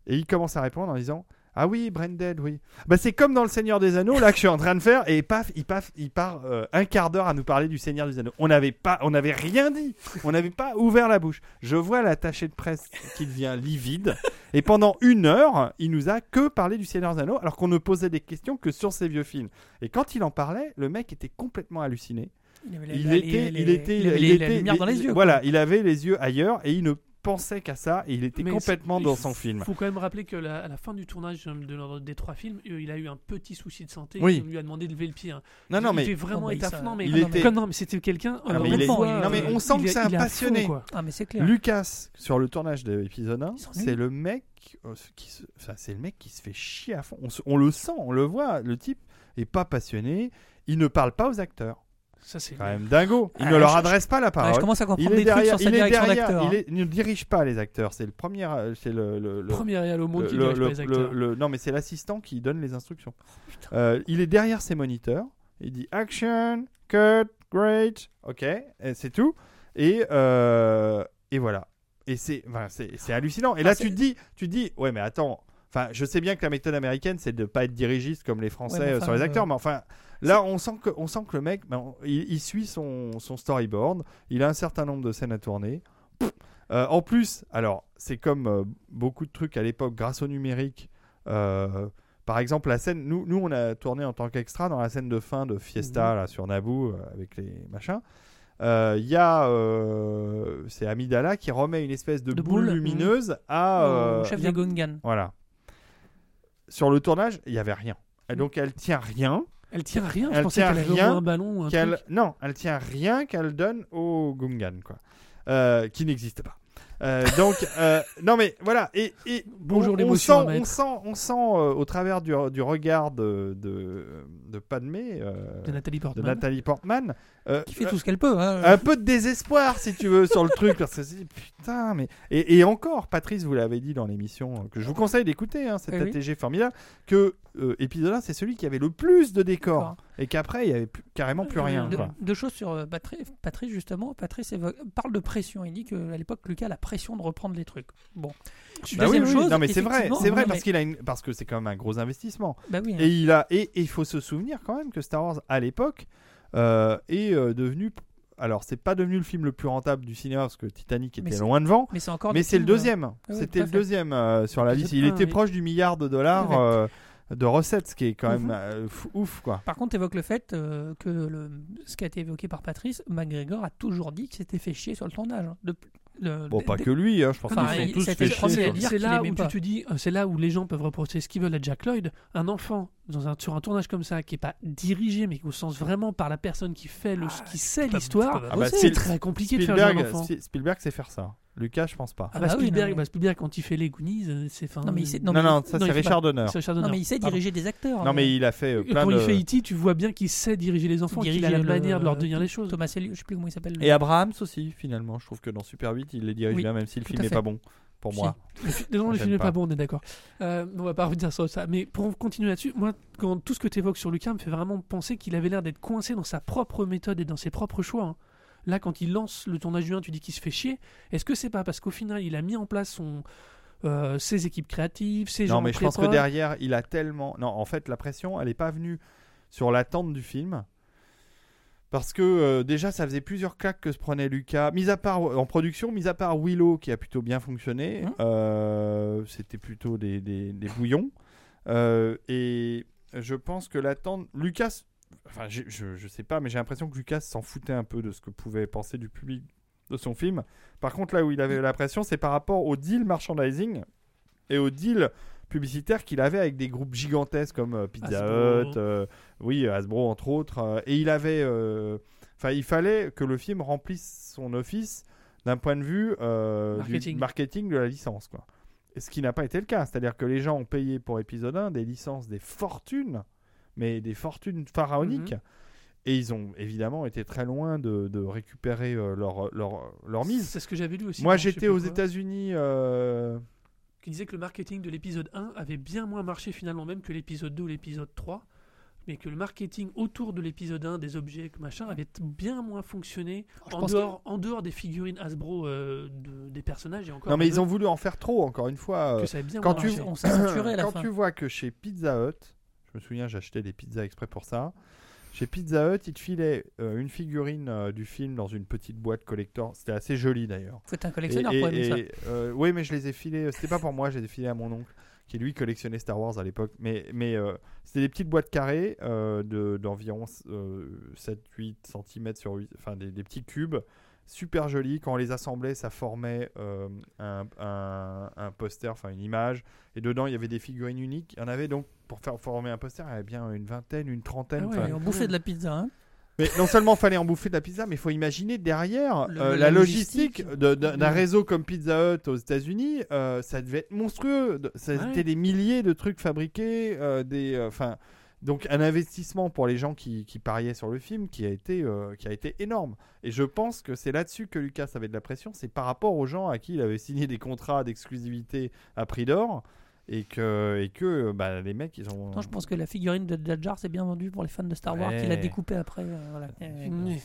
Et il commence à répondre en disant Ah oui, Branded, oui. Bah, c'est comme dans Le Seigneur des Anneaux, là, que je suis en train de faire. Et paf, il, paf, il part euh, un quart d'heure à nous parler du Seigneur des Anneaux. On n'avait pas, on n'avait rien dit. On n'avait pas ouvert la bouche. Je vois l'attaché de presse qui devient livide. Et pendant une heure, il nous a que parlé du Seigneur des Anneaux, alors qu'on ne posait des questions que sur ses vieux films. Et quand il en parlait, le mec était complètement halluciné. Il avait Il était, les- il était, les- il la était- lumière dans les il- yeux. Voilà, quoi. il avait les yeux ailleurs et il ne pensait qu'à ça et il était Mais complètement dans son film. Il faut quand même rappeler que la- à la fin du tournage euh, de l'un des trois films, euh, il a eu un petit souci de santé. Oui. On lui a demandé de lever le pied. hein. Non, non, il mais devait vraiment Non, mais il. Non, mais, était- non, c'était quelqu'un. Ah, euh, mais il est- honnêtement, non, mais on sent il que est- c'est un passionné. Ah, mais c'est clair. Lucas sur le tournage de l'épisode 1, Il s'ennuie. c'est le mec qui se... enfin, c'est le mec qui se fait chier à fond. On, se- on le sent, on le voit. Le type est pas passionné. Il ne parle pas aux acteurs. Ça, c'est Quand même dingo. Il Ah, ne leur je- adresse pas la Ouais, parole. je commence à il comprendre est des trucs derrière, sur sa il direction d'acteur. il, hein. il ne dirige pas les acteurs. C'est le premier, euh, c'est le, le, le- Premier réal au monde le- qui dirige pas les acteurs. non, mais c'est l'assistant qui donne les instructions. Euh, il est derrière ses moniteurs. Il dit action, cut, great, ok, c'est tout. Et, euh, et voilà. Et c'est, enfin, c'est, hallucinant. Et là, Ah, tu c'est- te dis, tu te dis, ouais, mais attends. Enfin, je sais bien que la méthode américaine, c'est de pas être dirigiste comme les Français Ouais, enfin, sur les euh, acteurs, mais enfin, là, on sent que, on sent que le mec, ben, il, il suit son, son storyboard. Il a un certain nombre de scènes à tourner. Euh, en plus, alors, c'est comme euh, beaucoup de trucs à l'époque, grâce au numérique. euh, par exemple, la scène, nous, nous, on a tourné en tant qu'extra dans la scène de fin de Fiesta là, sur Naboo avec les machins. Il y a, c'est Amidala qui remet une espèce de, De boule, boule, lumineuse à, Au euh, chef des Gungan. voilà. Sur le tournage, il y avait rien. Et donc elle tient rien. Elle tient à rien. Je Elle pensais tient qu'elle avait rien un ballon ou un qu'elle truc. non, elle tient rien qu'elle donne au Gungan quoi, Euh, qui n'existe pas. Euh, donc, [laughs] euh, non mais voilà. Et, et Bonjour, on, on l'émotion à sent, on sent, on sent euh, au travers du, du regard de, de, de Padmé, euh, De Nathalie de Portman. Nathalie Portman, euh, Qui fait tout ce qu'elle peut. hein. un peu de désespoir si tu veux sur le truc parce que c'est putain mais et, et encore Patrice vous l'avez dit dans l'émission euh, que je vous conseille d'écouter hein, cet Oui, oui. ATG formidable que euh, épisode 1 c'est celui qui avait le plus de décors et qu'après il y avait plus- carrément plus rien Deux, quoi. deux choses sur euh, Patrice, Patrice, justement. Patrice parle de pression. Il dit qu'à l'époque, Lucas a la pression de reprendre les trucs. Bon. Bah Deuxième oui, chose, non mais c'est vrai c'est vrai non, parce mais- qu'il a une parce que c'est quand même un gros investissement Bah oui. et il a et et il faut se souvenir quand même que Star Wars à l'époque euh, est euh, devenu alors c'est pas devenu le film le plus rentable du cinéma parce que Titanic était loin devant Mais c'est encore. Mais c'est le euh, deuxième. oui, C'était le deuxième euh, sur la liste. Il était proche du milliard de dollars euh, de recettes, ce qui est quand même Mhm. euh, fou- ouf, quoi. Par contre, tu évoques le fait euh, que le, ce qui a été évoqué par Patrice, McGregor a toujours dit qu'il s'était fait chier sur le tournage. hein. De- le- Bon, pas que lui, hein, je pense Enfin, qu'ils il- sont tous fait chier, C'est là où tu te dis, euh, c'est là où les gens peuvent reprocher ce qu'ils veulent à Jack Lloyd. Un enfant dans un, sur un tournage comme ça, qui est pas dirigé, mais au sens vraiment par la personne qui fait le, Ah, qui sait l'histoire. Ah bah. C'est très compliqué de faire un Spielberg, enfant. Spi- Spielberg sait faire ça. Lucas, je pense pas. Ah bah, Ah oui, Spielberg, bah, Spielberg, quand il fait les Goonies, euh, c'est fin. Non, mais il sait- Non, mais- non, ça c'est Richard Donner. Non, Donner. mais il sait diriger des acteurs. Non, mais il a fait euh, plein Quand de. il fait E.T., tu vois bien qu'il sait diriger les enfants, qu'il a la manière de leur dire les choses. Thomas Elliot, je sais plus comment il s'appelle. le- Et Abrahams aussi, finalement. Je trouve que dans Super 8, il les dirige Oui, bien, même si le film n'est pas bon pour Si. moi. Non, le film n'est pas. pas bon, on est d'accord. Euh, on va pas revenir sur ça. Mais pour continuer là-dessus, moi, quand tout ce que tu évoques sur Lucas me fait vraiment penser qu'il avait l'air d'être coincé dans sa propre méthode et dans ses propres choix. Hein. Là, quand il lance le tournage du 1, tu dis qu'il se fait chier. Est-ce que c'est pas parce qu'au final, il a mis en place son, euh, ses équipes créatives, ses gens Non, mais je pense que derrière, il a tellement. Non, en fait, la pression, elle n'est pas venue sur l'attente du film. Parce que euh, déjà, ça faisait plusieurs claques que se prenait Lucas. Mis à part en production, mis à part Willow qui a plutôt bien fonctionné, Mhm. euh, c'était plutôt des, des- des bouillons. Et je pense que l'attente. Lucas. Enfin, je, je sais pas, mais j'ai l'impression que Lucas s'en foutait un peu de ce que pouvait penser du public de son film. Par contre, là où il avait la pression, c'est par rapport au deal merchandising et au deal publicitaire qu'il avait avec des groupes gigantesques comme euh, Pizza. Hut, euh, oui, Hasbro entre autres. euh, et il avait, euh, enfin, il fallait que le film remplisse son office d'un point de vue du Marketing. marketing de la licence, quoi. Et ce qui n'a pas été le cas, c'est-à-dire que les gens ont payé pour épisode 1 des licences, des fortunes, mais des fortunes pharaoniques. Mhm. Et ils ont évidemment été très loin de, de récupérer euh, leur, leur, leur mise. C'est ce que j'avais lu aussi. Moi, j'étais aux États-Unis. euh, Qui disait que le marketing de l'épisode 1 avait bien moins marché finalement même que l'épisode 2 ou l'épisode 3. Mais que le marketing autour de l'épisode 1, des objets, machin, avait bien moins fonctionné en dehors, en dehors des figurines Hasbro euh, de- des personnages et encore. Non, mais ils ont voulu en faire trop, encore une fois. que ça avait bien quand moins tu- marché. On s'est saturé à la Quand fin. tu vois que chez Pizza Hut, me souviens, j'achetais des pizzas exprès pour ça. Chez Pizza Hut, ils te filaient euh, une figurine euh, du film dans une petite boîte collector. C'était assez joli d'ailleurs. Faut être un collectionneur et- pour aimer ça. et, euh, oui, mais je les ai filés. C'était pas pour moi, je les ai filés à mon oncle, qui lui collectionnait Star Wars à l'époque. Mais, mais euh, c'était des petites boîtes carrées euh, de- d'environ euh, 7-8 cm sur 8, enfin des, des petits cubes. Super jolis. Quand on les assemblait, ça formait euh, un, un- un poster, enfin une image. Et dedans, il y avait des figurines uniques. Il y en avait donc, pour faire former un poster, il y avait bien une vingtaine, une trentaine. Ah ouais, on bouffait de la pizza. Hein. mais non seulement fallait en bouffer de la pizza, mais il faut imaginer derrière Le- euh, la la logistique, d'un réseau comme Pizza Hut aux États-Unis. euh, ça devait être monstrueux. De- Ça Ouais. était des milliers de trucs fabriqués, euh, des, enfin, donc un investissement pour les gens qui, qui pariaient sur le film qui a été, euh, qui a été énorme. Et je pense que c'est là-dessus que Lucas avait de la pression. C'est par rapport aux gens à qui il avait signé des contrats d'exclusivité à prix d'or. Et que, et que bah, les mecs, ils ont. Non, je pense que la figurine de Jar s'est bien vendue pour les fans de Star Wars Ouais. qu'il a découpé après. euh, voilà. Mmh.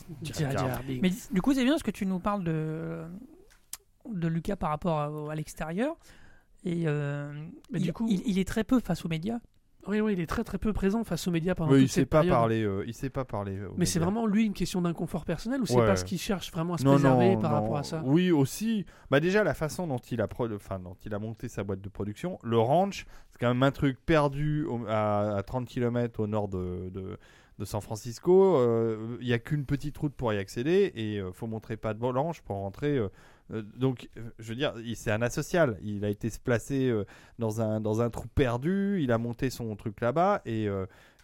Mais du coup, c'est bien ce que tu nous parles de, de Lucas par rapport à, à l'extérieur. Et euh, Mais il, du coup- il, il est très peu face aux médias. Oui, oui, il est très très peu présent face aux médias pendant Oui, toute il sait cette pas période. parler. euh, il sait pas parler. aux Mais c'est vraiment lui une question d'inconfort personnel ou c'est Ouais. parce qu'il cherche vraiment à se non, préserver non, par non. rapport à ça? Oui, aussi. Bah déjà la façon dont il a pro- enfin dont il a monté sa boîte de production, le ranch, c'est quand même un truc perdu au- à, à 30 km au nord de, de, de San Francisco. Euh, Il y a qu'une petite route pour y accéder et euh, faut montrer pas de ranch pour rentrer. Euh, donc, euh, je veux dire, c'est un asocial. Il a été se placer euh, dans un dans un trou perdu. Il a monté son truc là-bas et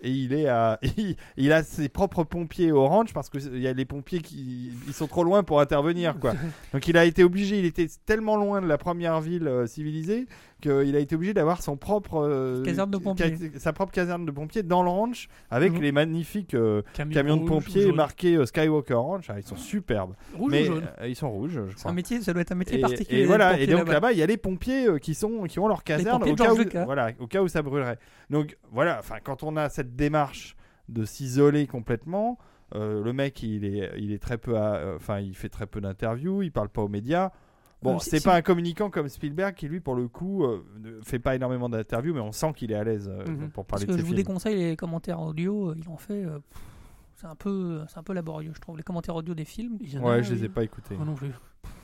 et il est à, [laughs] il, il a ses propres pompiers au ranch parce que il y a les pompiers qui ils sont trop loin pour intervenir quoi. [laughs] Donc il a été obligé, il était tellement loin de la première ville civilisée qu'il a été obligé d'avoir son propre euh, Caserne de pompiers. ca- sa propre caserne de pompiers dans le ranch avec Mhm. les magnifiques euh, Camion camions de pompiers marqués euh, Skywalker Ranch. Ah, ils sont superbes. Rouge mais ou jaune ils sont rouges, je C'est crois. un métier, ça doit être un métier Et, particulier. et voilà, et donc là-bas, il y a les pompiers qui sont qui ont leur caserne au cas, où, voilà, au cas où ça brûlerait. Donc voilà, enfin quand on a cette démarche de s'isoler complètement, le mec il est il est très peu, enfin il fait très peu d'interviews, il parle pas aux médias. Bon, Euh, c'est pas un communicant comme Spielberg qui lui pour le coup euh, ne fait pas énormément d'interviews, mais on sent qu'il est à l'aise euh, Mhm. pour Parce parler que de je vous films. déconseille les commentaires audio, euh, il en fait. euh, c'est un peu, c'est un peu laborieux, je trouve. Les commentaires audio des films, Il y en Ouais, a, je les ai pas écoutés. Moi non plus.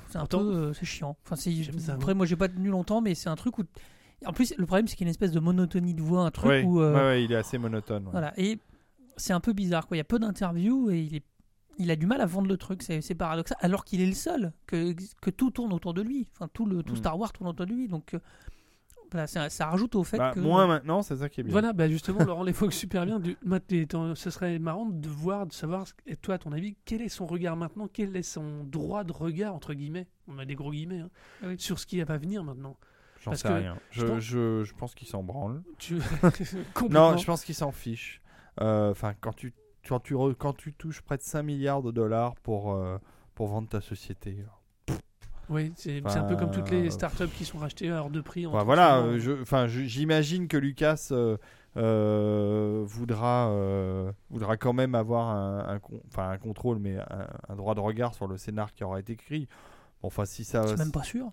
c'est un Pourtant- peu, euh, c'est chiant. Enfin, ça, Après, moi, j'ai pas tenu longtemps, mais c'est un truc où. En plus, le problème, c'est qu'il y a une espèce de monotonie de voix, un truc Ouais, où. euh, ouais, ouais, il est assez monotone. ouais. Voilà. Et c'est un peu bizarre, quoi. Il y a peu d'interviews et il est. Il a du mal à vendre le truc, c'est c'est paradoxal, alors qu'il est le seul, que, que tout tourne autour de lui. Enfin, tout, le, tout Mm. Star Wars tourne autour de lui. Donc, euh, voilà, ça, ça rajoute au fait Bah, que. Moins maintenant, c'est ça qui est bien. Voilà, bah justement, [laughs] Laurent l'évoque super bien. Du, ce serait marrant de voir, de savoir, et toi, à ton avis, quel est son regard maintenant Quel est son droit de regard, entre guillemets On a des gros guillemets, hein, Ah oui. sur ce qui va venir maintenant. J'en parce sais que rien. je Je, pense- je, je pense qu'il s'en branle. Tu... [laughs] [laughs] Non, je pense qu'il s'en fiche. Euh, Enfin, quand tu, quand, tu quand tu touches près de 5 milliards de dollars pour, euh, pour vendre ta société. Oui, c'est un peu comme toutes les startups qui sont rachetées à hors de prix. en voilà, enfin, j'imagine que Lucas euh, euh, voudra, euh, voudra quand même avoir un, un con- enfin, un contrôle, mais un, un droit de regard sur le scénar qui aura été écrit. Bon, Enfin, si ça, C'est même pas sûr.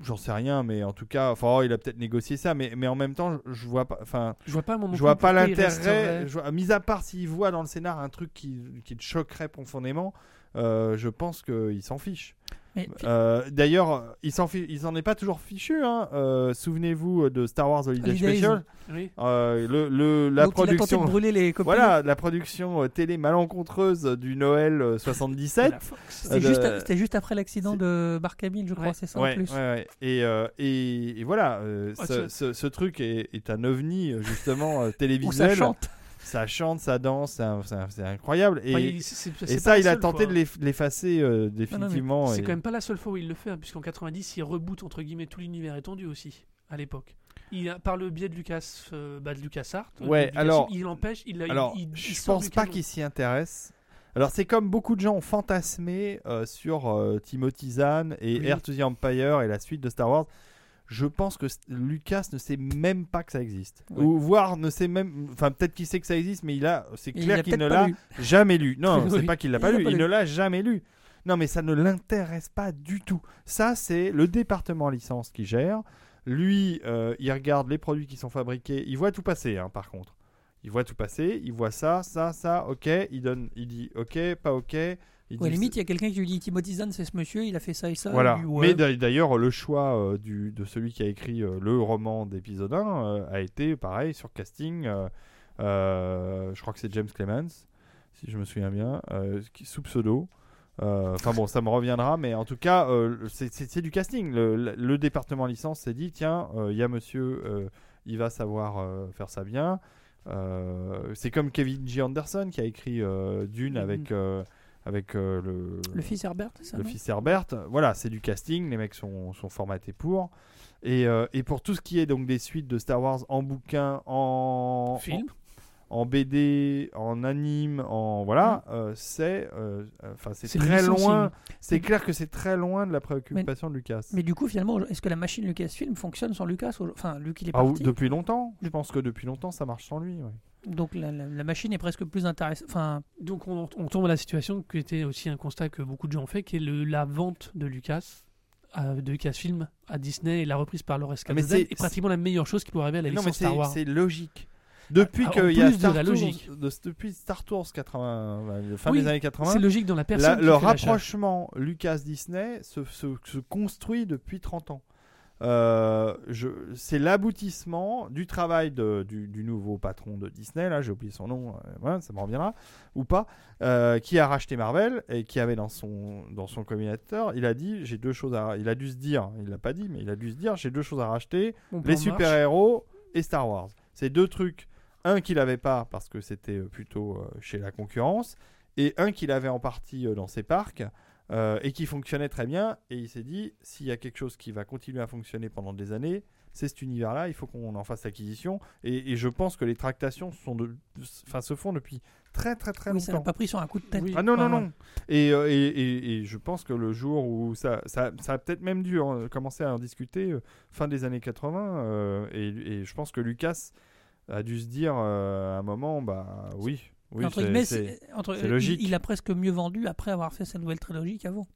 J'en sais rien, mais en tout cas, enfin, oh, il a peut-être négocié ça, mais, mais en même temps, je, je vois pas, enfin, Je vois pas, mon je vois pas l'intérêt. Mis à part s'il voit dans le scénar un truc qui, qui le choquerait profondément, euh, je pense qu'il s'en fiche. Euh, D'ailleurs, il s'en fi- il s'en est pas toujours fichu. Hein. Euh, Souvenez-vous de Star Wars Holiday. Special. Oui. Euh, le, le- la l'autre, il a tenté de production, brûler les copains. voilà, la production télé malencontreuse du Noël euh, 77. La Fox. C'était Euh, juste, après l'accident de Barcamine, je crois, Ouais. c'est ça Ouais, en plus. ouais, ouais. Et, euh, et, et voilà, euh, Ah, ce, ça- ce- ce truc est, est un ovni justement [laughs] Où télévisuel. ça chante. Ça chante, ça danse, c'est incroyable. Et, Enfin, il- ça, il a tenté fois, de hein. l'eff- l'effacer euh, définitivement. C'est et- quand même pas la seule fois où il le fait, hein, puisqu'en 90, il reboot entre guillemets tout l'univers étendu aussi, à l'époque. Il a, par le biais de Lucas, euh, bah, de euh, Ouais, de Lucasfilm, alors- il empêche, il, Alors, il- il je pense pas qu'il s'y intéresse. Alors, c'est comme beaucoup de gens ont fantasmé euh, sur euh, Timothy Zahn et Oui. Heir to the Empire et la suite de Star Wars. Je pense que Lucas ne sait même pas que ça existe. Ouais. Ou voire ne sait même. Enfin, peut-être qu'il sait que ça existe, mais il a. C'est clair l'a qu'il ne l'a jamais lu. Non, c'est pas qu'il l'a pas lu. Il ne l'a jamais lu. Non, mais ça ne l'intéresse pas du tout. Ça, c'est le département licence qui gère. Lui, euh, il regarde les produits qui sont fabriqués. Il voit tout passer, hein, par contre. Il voit tout passer. Il voit ça, ça, ça. Ok. Il donne. Il dit ok, pas ok. Il Ouais, limite, il y a quelqu'un qui lui dit Timothy Zahn, c'est ce monsieur, il a fait ça et ça. voilà. Ouais. Mais d'a- d'ailleurs, le choix euh, du, de celui qui a écrit euh, le roman d'épisode 1 euh, a été pareil sur casting. euh, euh, je crois que c'est James Clemens, si je me souviens bien, euh, qui- sous pseudo. Euh, Enfin bon, ça me reviendra, mais en tout cas, euh, c'est- du casting. Le, département licence s'est dit tiens, euh, il y a monsieur, euh, il va savoir euh, faire ça bien. Euh, c'est comme Kevin G. Anderson qui a écrit euh, Dune Mhm. avec, euh, avec euh, le, Le fils Herbert, ça le fils Herbert. Voilà, c'est du casting, les mecs sont, sont formatés pour. Et, euh, et pour tout ce qui est donc des suites de Star Wars en bouquin, en Film. en, en BD, en anime, en voilà, euh, c'est enfin c'est très loin. C'est clair que c'est très loin de la préoccupation de Lucas. Mais du coup, finalement, est-ce que la machine Lucasfilm fonctionne sans Lucas Enfin, Luc, il est Ah, parti. depuis longtemps. Je pense que depuis longtemps ça marche sans lui. ouais. Donc la, la- la machine est presque plus intéressante. Enfin, Donc on, on tombe à la situation qui était aussi un constat que beaucoup de gens ont fait, qui est le- la vente de Lucas, euh, de Lucasfilm à Disney et la reprise par Laurence Ah, mais Kasdan c'est- est pratiquement la meilleure chose qui pourrait arriver à la Non mais licence Star c'est Wars. c'est logique. Depuis Ah, qu'il y a de Star la Tours- logique. de- depuis Star Tours 80, euh, fin Oui, des années 80, C'est logique dans la personne. le rapprochement Lucas-Disney se, se- se construit depuis 30 ans. Euh, c'est l'aboutissement du travail de- du, du nouveau patron de Disney, là j'ai oublié son nom, euh, ça me reviendra, ou pas, euh, qui a racheté Marvel et qui avait dans son, dans son combinateur, il a dit j'ai deux choses à... Il a dû se dire, il l'a pas dit, mais il a dû se dire j'ai deux choses à racheter, les marche. super-héros et Star Wars. C'est deux trucs Un qu'il n'avait pas parce que c'était plutôt chez la concurrence, et un qu'il avait en partie dans ses parcs euh, et qui fonctionnait très bien. Et il s'est dit, s'il y a quelque chose qui va continuer à fonctionner pendant des années, c'est cet univers-là, il faut qu'on en fasse l'acquisition. Et, et je pense que les tractations sont de, enfin, se font depuis très très très Oui, ça n'a longtemps. pas pris sur un coup de tête. Oui. Ah non, non, Ah, non. Et, euh, et, je pense que le jour où ça, ça, ça a peut-être même dû en- commencer à en discuter euh, fin des années 80. euh, et, je pense que Lucas a dû se dire à un moment, bah oui, oui, entre c'est- guillemets, c'est- c'est- entre- c'est il- logique. Il, a presque mieux vendu après avoir fait sa nouvelle trilogie qu'avant.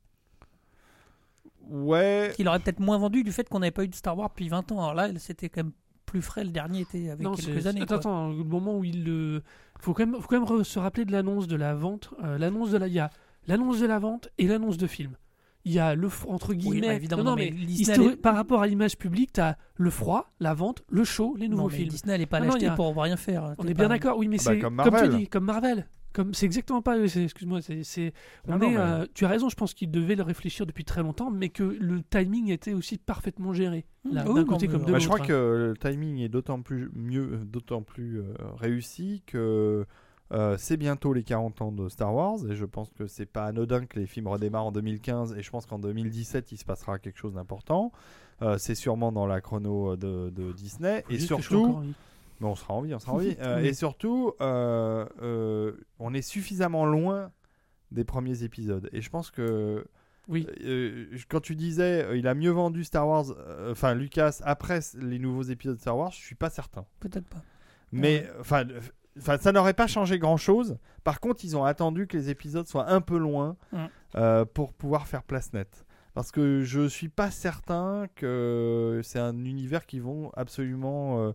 ouais. Qu'il aurait peut-être moins vendu du fait qu'on n'avait pas eu de Star Wars depuis 20 ans. Alors là, c'était quand même plus frais. Le dernier était avec Non, quelques c'est- années. Attends, attends, le moment où il le. Faut quand même, faut quand même re- se rappeler de l'annonce de la vente. euh, l'annonce de la, il y a l'annonce de la vente et l'annonce de film. Il y a le entre guillemets. bah, évidemment, non, non, non, mais, mais Disney histori- allait- par rapport à l'image publique, t'as le froid, la vente, le show, les nouveaux non, mais films. Disney n'allait pas Ah l'acheter a- pour rien faire. On T'es est bien d'accord, oui, mais Ah bah, c'est comme comme, tu Marvel. dis, comme Marvel. Comme c'est exactement pas, excuse-moi, c'est, on est, mais- euh, tu as raison, je pense qu'il devait le réfléchir depuis très longtemps, mais que le timing était aussi parfaitement géré. Mmh. Oui, d'un côté comme de Bah, l'autre. je crois hein. que le timing est d'autant plus mieux, d'autant plus euh, réussi que euh, c'est bientôt les 40 ans de Star Wars et je pense que c'est pas anodin que les films redémarrent en 2015 et je pense qu'en 2017 il se passera quelque chose d'important. Euh, c'est sûrement dans la chrono de, de Disney et surtout, mais on sera en vie, on sera en [laughs] vie. Euh, Oui. Et surtout, euh, euh, on est suffisamment loin des premiers épisodes et je pense que Oui. euh, quand tu disais euh, il a mieux vendu Star Wars, euh, enfin Lucas après les nouveaux épisodes de Star Wars, je suis pas certain. Peut-être pas. Mais enfin, euh, enfin, ça n'aurait pas changé grand chose. Par contre, ils ont attendu que les épisodes soient un peu loin Mm. euh, pour pouvoir faire place nette. Parce que je suis pas certain que c'est un univers qu'ils vont absolument euh,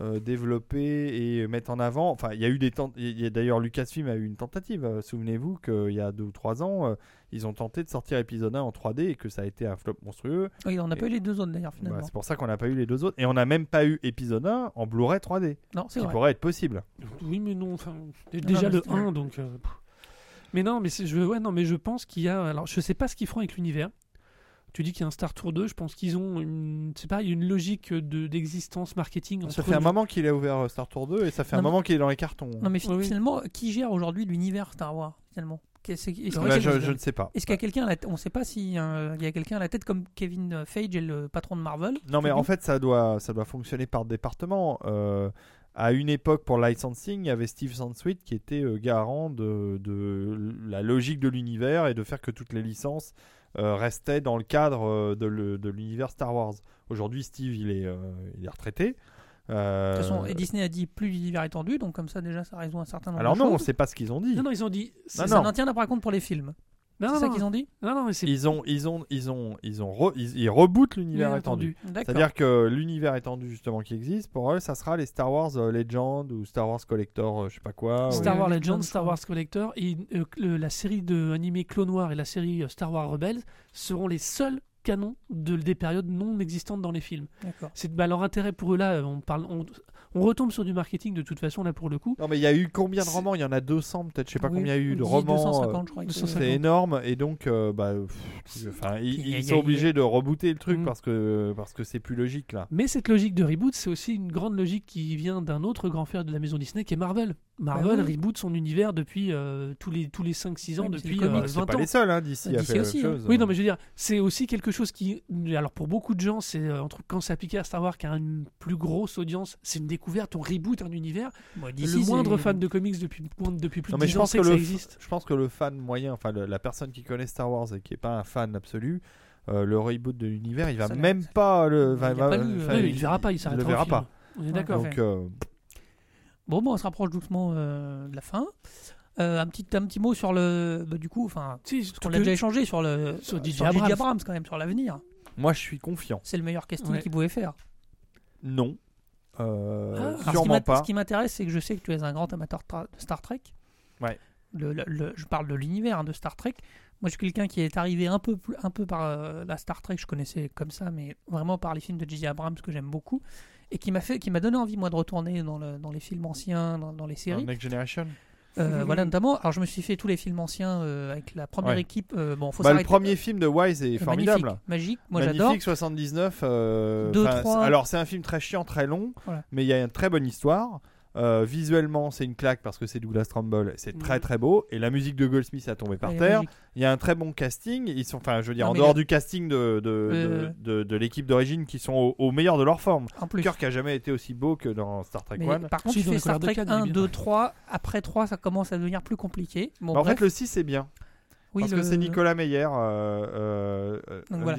euh, développer et mettre en avant. Enfin, il y a eu des tent- il y a d'ailleurs Lucasfilm a eu une tentative. euh, Souvenez-vous qu'il y a deux ou trois ans, euh, ils ont tenté de sortir épisode 1 en 3D et que ça a été un flop monstrueux. Oui, on n'a Et- pas eu les deux autres d'ailleurs Bah, finalement. c'est pour ça qu'on n'a pas eu les deux autres et on n'a même pas eu épisode 1 en Blu-ray 3D, non, ce c'est qui vrai. pourrait être possible. Oui, mais non. Enfin, déjà non, le c'est- 1, donc. euh, mais non, mais je, ouais, non, mais je pense qu'il y a. Alors, je sais pas ce qu'ils feront avec l'univers. Tu dis qu'il y a un Star Tour 2. Je pense qu'ils ont une, c'est pas une logique de d'existence marketing. Ça entre fait un moment qu'il a ouvert euh, Star Tour 2 et ça fait Non, un mais- moment qu'il est dans les cartons. Non, mais fi- Oui, oui. finalement, qui gère aujourd'hui l'univers Star Wars finalement? Qu'est- c'est- Est-ce qu'il y a Bah, quelqu'un- je, je ne sais pas. est-ce qu'il y a quelqu'un à la t- On ne sait pas s'il y a quelqu'un à la tête comme Kevin Feige est le patron de Marvel. Non, mais en fait, ça doit, ça doit fonctionner par département. Euh, à une époque, pour le licensing, il y avait Steve Sansweet qui était euh, garant de, de la logique de l'univers et de faire que toutes les licences euh, restaient dans le cadre euh, de le- de l'univers Star Wars. Aujourd'hui, Steve, il est, euh, il est retraité. Euh, De toute façon, et Disney a dit plus l'univers étendu, donc comme ça déjà ça résout un certain nombre alors de non, choses. c'est pas ce qu'ils ont dit. Non, non, ils ont dit. Non, ça non. n'en tient à par contre pour les films. Non, C'est ça qu'ils ont dit Non, non, mais c'est Ils ont, ils ont, ils ont, ils ont, re- ils, ils rebootent l'univers étendu. C'est-à-dire que l'univers étendu justement qui existe, pour eux, ça sera les Star Wars euh, Legend ou Star Wars Collector, euh, je sais pas quoi. Star. Wars Legends, Legends, Star. Wars Collector et euh, le- la série de animé Clone Wars et la série euh, Star Wars Rebels seront les seuls canons de, des périodes non existantes dans les films. D'accord. C'est bah, leur intérêt pour eux là. On parle, on, on retombe sur du marketing de toute façon là pour le coup. Non, mais il y a eu combien de romans? Il y en a 200 peut-être, je sais pas Oui, combien il y a eu de romans. 250, euh, je crois. que 250. c'est- énorme et donc euh, bah, pff, enfin, ils, sont obligés de rebooter le truc Mm. parce que parce que c'est plus logique là. Mais cette logique de reboot, c'est aussi une grande logique qui vient d'un autre grand frère de la maison Disney qui est Marvel. Marvel Bah oui. reboot son univers depuis euh, tous les tous les 5-6 ans Oui, mais c'est depuis le comics, euh, c'est 20 pas ans. les seuls hein, d'ici à DC faire aussi, même hein. Oui, non, mais je veux dire, c'est aussi quelque chose qui. Alors, pour beaucoup de gens, c'est euh, entre quand c'est appliqué à Star Wars, qui a une plus grosse audience, c'est une découverte, on reboot un univers. Bon, le moindre fan de comics depuis, moins de- depuis plus Non, de mais 10 je ans sait que que, ça le, existe. je pense que le fan moyen, enfin le- la personne qui connaît Star Wars et qui est pas un fan absolu, euh, le reboot de l'univers, il va Ça même ça- pas le. il a va- pas va- Oui, mais il ne verra pas, il s'arrêtera le verra film. pas. On est d'accord. Donc Bon, bon, on se rapproche doucement euh, de la fin. Euh, un petit un petit mot sur le bah, du coup enfin Si, que- l'a déjà échangé sur le Sur DJ sur Abrams. quand même sur l'avenir moi, je suis confiant. c'est le meilleur casting Ouais. qu'il pouvait faire Non. Euh, Ah, ce sûrement m'int- pas. ce qui m'intéresse c'est que je sais que tu es un grand amateur de Star Trek Ouais. Le- le- le- je parle de l'univers hein, de Star Trek moi je suis quelqu'un qui est arrivé un peu plus- un peu par euh, la Star Trek je connaissais comme ça mais vraiment par les films de J.J. Abrams que j'aime beaucoup et qui m'a fait qui m'a donné envie moi de retourner dans, le- dans les films anciens dans, dans les séries Next Generation. Euh, voilà notamment alors je me suis fait tous les films anciens euh, avec la première Ouais. équipe euh, bon faut Bah, le premier film de Wise est formidable. magnifique, magique moi Magnifique, j'adore 79. euh, Deux, enfin, trois. Alors, c'est un film très chiant, très long, Voilà. mais il y a une très bonne histoire. Euh, visuellement, c'est une claque parce que c'est Douglas Trumbull, c'est très très beau. Et la musique de Goldsmith a tombé par terre. Il y a un très bon casting. Ils sont, enfin, je veux dire, Non, en dehors a- du casting de, de, Euh. de, de- de l'équipe d'origine qui sont au, au meilleur de leur forme. En plus. Kirk a jamais été aussi beau que dans Star Trek Mais 1. par contre, Si, tu fais Star Trek Cannes, il est 1, bien. 2, 3. Après 3, ça commence à devenir plus compliqué. Bon, en bref, fait, le 6 c'est bien. oui, parce le- que c'est Nicolas Meyer, euh, euh, euh, voilà.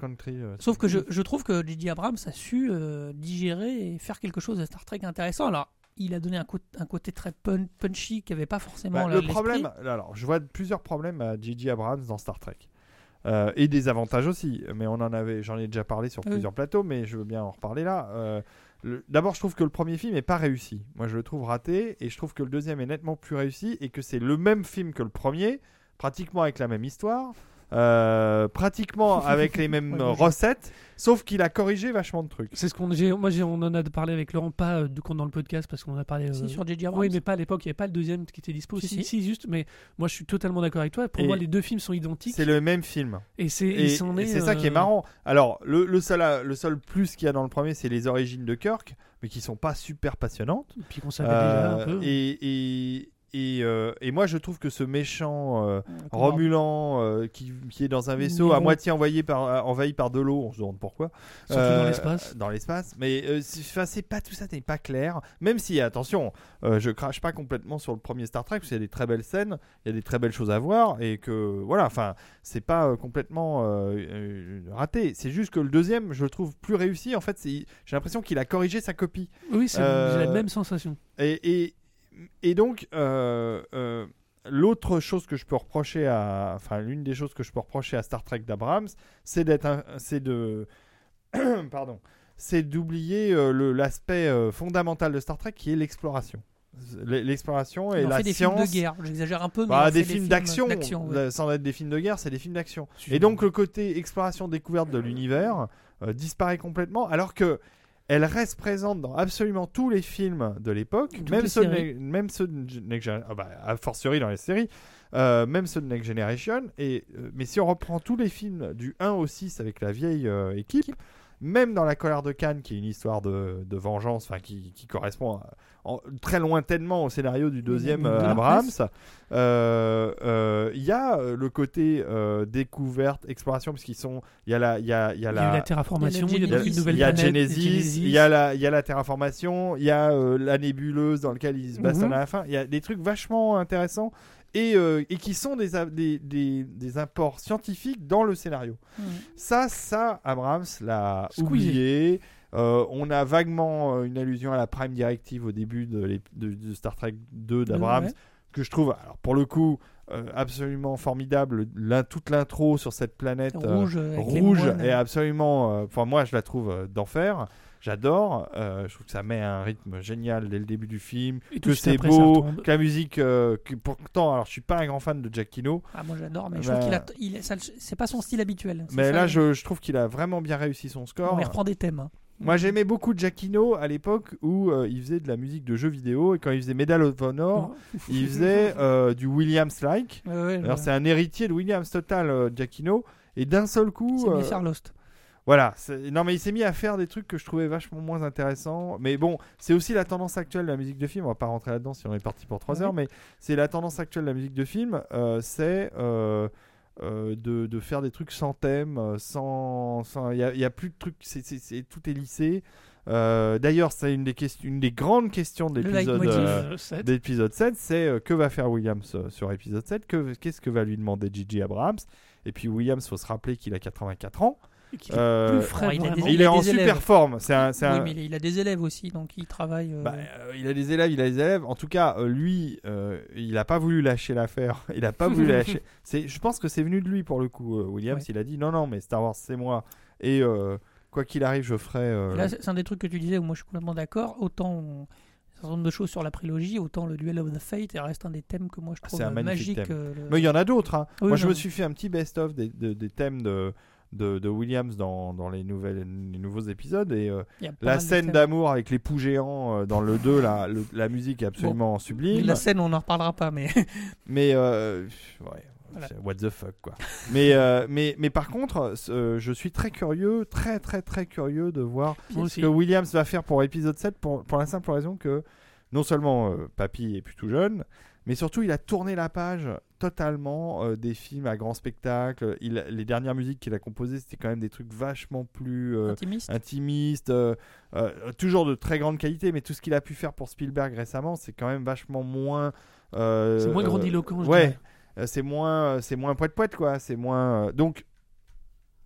Country. euh, Sauf que je, je trouve que J.J. Abrams a su euh, digérer et faire quelque chose de Star Trek intéressant. Alors, il a donné un, côté très pun- punchy qui avait pas forcément Bah, le problème, alors je vois plusieurs problèmes à J.J. Abrams dans Star Trek. Euh, et des avantages aussi, mais on en avait, j'en ai déjà parlé sur Oui. plusieurs plateaux, mais je veux bien en reparler là. Euh, D'abord, je trouve que le premier film est pas réussi. Moi, je le trouve raté, et je trouve que le deuxième est nettement plus réussi, et que c'est le même film que le premier, pratiquement avec la même histoire, euh, pratiquement [laughs] avec les mêmes Ouais, moi, je- recettes, sauf qu'il a corrigé vachement de trucs. C'est ce qu'on moi on en a parlé avec Laurent pas euh, du coup dans le podcast parce qu'on en a parlé Si, euh, sur J.J. Abrams. Oui, mais pas à l'époque, il n'y avait pas le deuxième qui était dispo. Si, Si, si. si, juste, mais moi je suis totalement d'accord avec toi. Pour Et moi, les deux films sont identiques. C'est le même film. Et c'est Et, et c'est ça qui est euh, marrant. Alors, le, le seul, le seul plus qu'il y a dans le premier, c'est les origines de Kirk, mais qui sont pas super passionnantes. Puis qu'on savait déjà un peu. et, et, et, euh, et moi, je trouve que ce méchant euh, Comment- Romulan euh, qui, qui est dans un vaisseau à moitié envoyé par, euh, envahi par de l'eau, on se demande pourquoi. Surtout Euh, dans l'espace. Dans l'espace. Mais euh, c'est pas tout ça n'est pas clair. Même si, attention, euh, je crache pas complètement sur le premier Star Trek, parce qu'il y a des très belles scènes, il y a des très belles choses à voir, et que voilà, enfin, c'est pas euh, complètement euh, euh, raté. C'est juste que le deuxième, je le trouve plus réussi. En fait, j'ai l'impression qu'il a corrigé sa copie. Oui, euh, j'ai la même sensation. Et, et, et donc, euh, euh, l'autre chose que je peux reprocher à. Enfin, l'une des choses que je peux reprocher à Star Trek d'Abrams, c'est d'être. C'est de. [coughs] Pardon. C'est d'oublier euh, l'aspect fondamental de Star Trek qui est l'exploration. L'exploration et On la fait des science. films de guerre. J'exagère un peu, mais Bah, des films d'action, ouais. sans être des films de guerre, c'est des films d'action. Et donc le côté exploration découverte de l'univers euh, disparaît complètement, alors que elle reste présente dans absolument tous les films de l'époque, même ceux, de même ceux de Next Gen- ah bah, a fortiori dans les séries, euh, même ceux de Next Generation. Et euh, mais si on reprend tous les films du 1 au 6 avec la vieille euh, équipe. Même dans La colère de Cannes, qui est une histoire de, de vengeance, enfin qui, qui correspond à- en- très lointainement au scénario du deuxième de euh, Abrams, euh, euh, il y a le côté euh, découverte, exploration, parce qu'ils sont, il y a la, il y a, il y a y a la terraformation, il y a Genesis. une nouvelle il y a planète, Genesis, il y a la, il y a la terraformation, il y a euh, la nébuleuse dans laquelle ils se bastonnent Mhm. à la fin. Il y a des trucs vachement intéressants et, euh, et qui sont des, a- des, des, des apports scientifiques dans le scénario. Mhm. Ça, ça, Abrams l'a oublié. Euh, on a vaguement euh, une allusion à la Prime Directive au début de, l'ép- de- de Star Trek 2 d'Abrams, Ouais. que je trouve, alors pour le coup, euh, absolument formidable. Toute l'intro sur cette planète Rouge, rouge est absolument. Enfin, moi, je la trouve d'enfer. J'adore. Euh, je trouve que ça met un rythme génial dès le début du film. Et Que c'est beau. Que la musique. euh, que pourtant, alors, je suis pas un grand fan de Giacchino. Ah, moi j'adore, mais je Bah- trouve qu'il a, il c'est pas son style habituel. Mais ça, là, je, je trouve qu'il a vraiment bien réussi son score. on reprend des thèmes. hein. Moi, j'aimais beaucoup Giacchino à l'époque où euh, il faisait de la musique de jeux vidéo et quand il faisait Medal of Honor, il faisait euh, du Williams-like. Ouais, ouais, Alors, c'est un héritier de Williams total, euh, Giacchino. Et d'un seul coup, c'est Lost. Voilà. c'est- Non, mais il s'est mis à faire des trucs que je trouvais vachement moins intéressants. Mais bon, c'est aussi la tendance actuelle de la musique de film. On va pas rentrer là-dedans si on est parti pour 3 Ouais. heures, mais c'est la tendance actuelle de la musique de film. euh, c'est euh, euh, de, de faire des trucs sans thème, sans. Il y, a- il y a plus de trucs. tout est lissé. Euh, D'ailleurs, c'est une des, questions, une des grandes questions de l'épisode. leitmotiv. euh, Euh, sept. d'épisode 7, c'est euh, que va faire Williams euh, sur épisode 7, que- qu'est-ce que va lui demander Gigi Abrams? Et puis Williams, faut se rappeler qu'il a 84 ans. Euh, plus frais, Alors, il des- est en super élèves. forme. C'est un, c'est Oui, un- mais il a des élèves aussi, donc il travaille. euh, bah, euh, il a des élèves, il a des élèves. En tout cas, euh, lui, euh, il n'a pas voulu lâcher l'affaire. [laughs] Il n'a pas voulu lâcher. [laughs] C'est, je pense que c'est venu de lui pour le coup. euh, Williams, Ouais. il a dit non, non, mais Star Wars, c'est moi. Et euh, quoi qu'il arrive, je ferai. euh, Là, c'est un des trucs que tu disais où moi je suis complètement d'accord. Autant on- un certain nombre de choses sur la prélogie, autant le Duel of the Fate reste un des thèmes que moi je Ah, trouve magique. euh, le- Mais il y en a d'autres. hein. Oui, Moi, je me suis fait un petit best-of des, de- des thèmes de, de, de Williams dans, dans les, nouvelles, les nouveaux épisodes. Et euh, la scène d'amour avec les poux géants euh, dans le 2, la, le- la musique est absolument sublime. La scène, on n'en reparlera pas, mais [laughs] Mais euh, ouais, Voilà. what the fuck quoi. mais, mais mais par contre, je suis très curieux, très très très curieux de voir ce que Williams va faire pour épisode 7 pour, pour la simple raison que non seulement Papy est plus tout jeune, mais surtout il a tourné la page totalement euh, des films à grand spectacle. Il, les dernières musiques qu'il a composées, c'était quand même des trucs vachement plus euh, Intimiste. intimistes, euh, euh, toujours de très grande qualité, mais tout ce qu'il a pu faire pour Spielberg récemment, c'est quand même vachement moins. euh, C'est moins euh, grandiloquent, je Ouais, dirais. c'est moins, c'est moins poète poète quoi. C'est moins. donc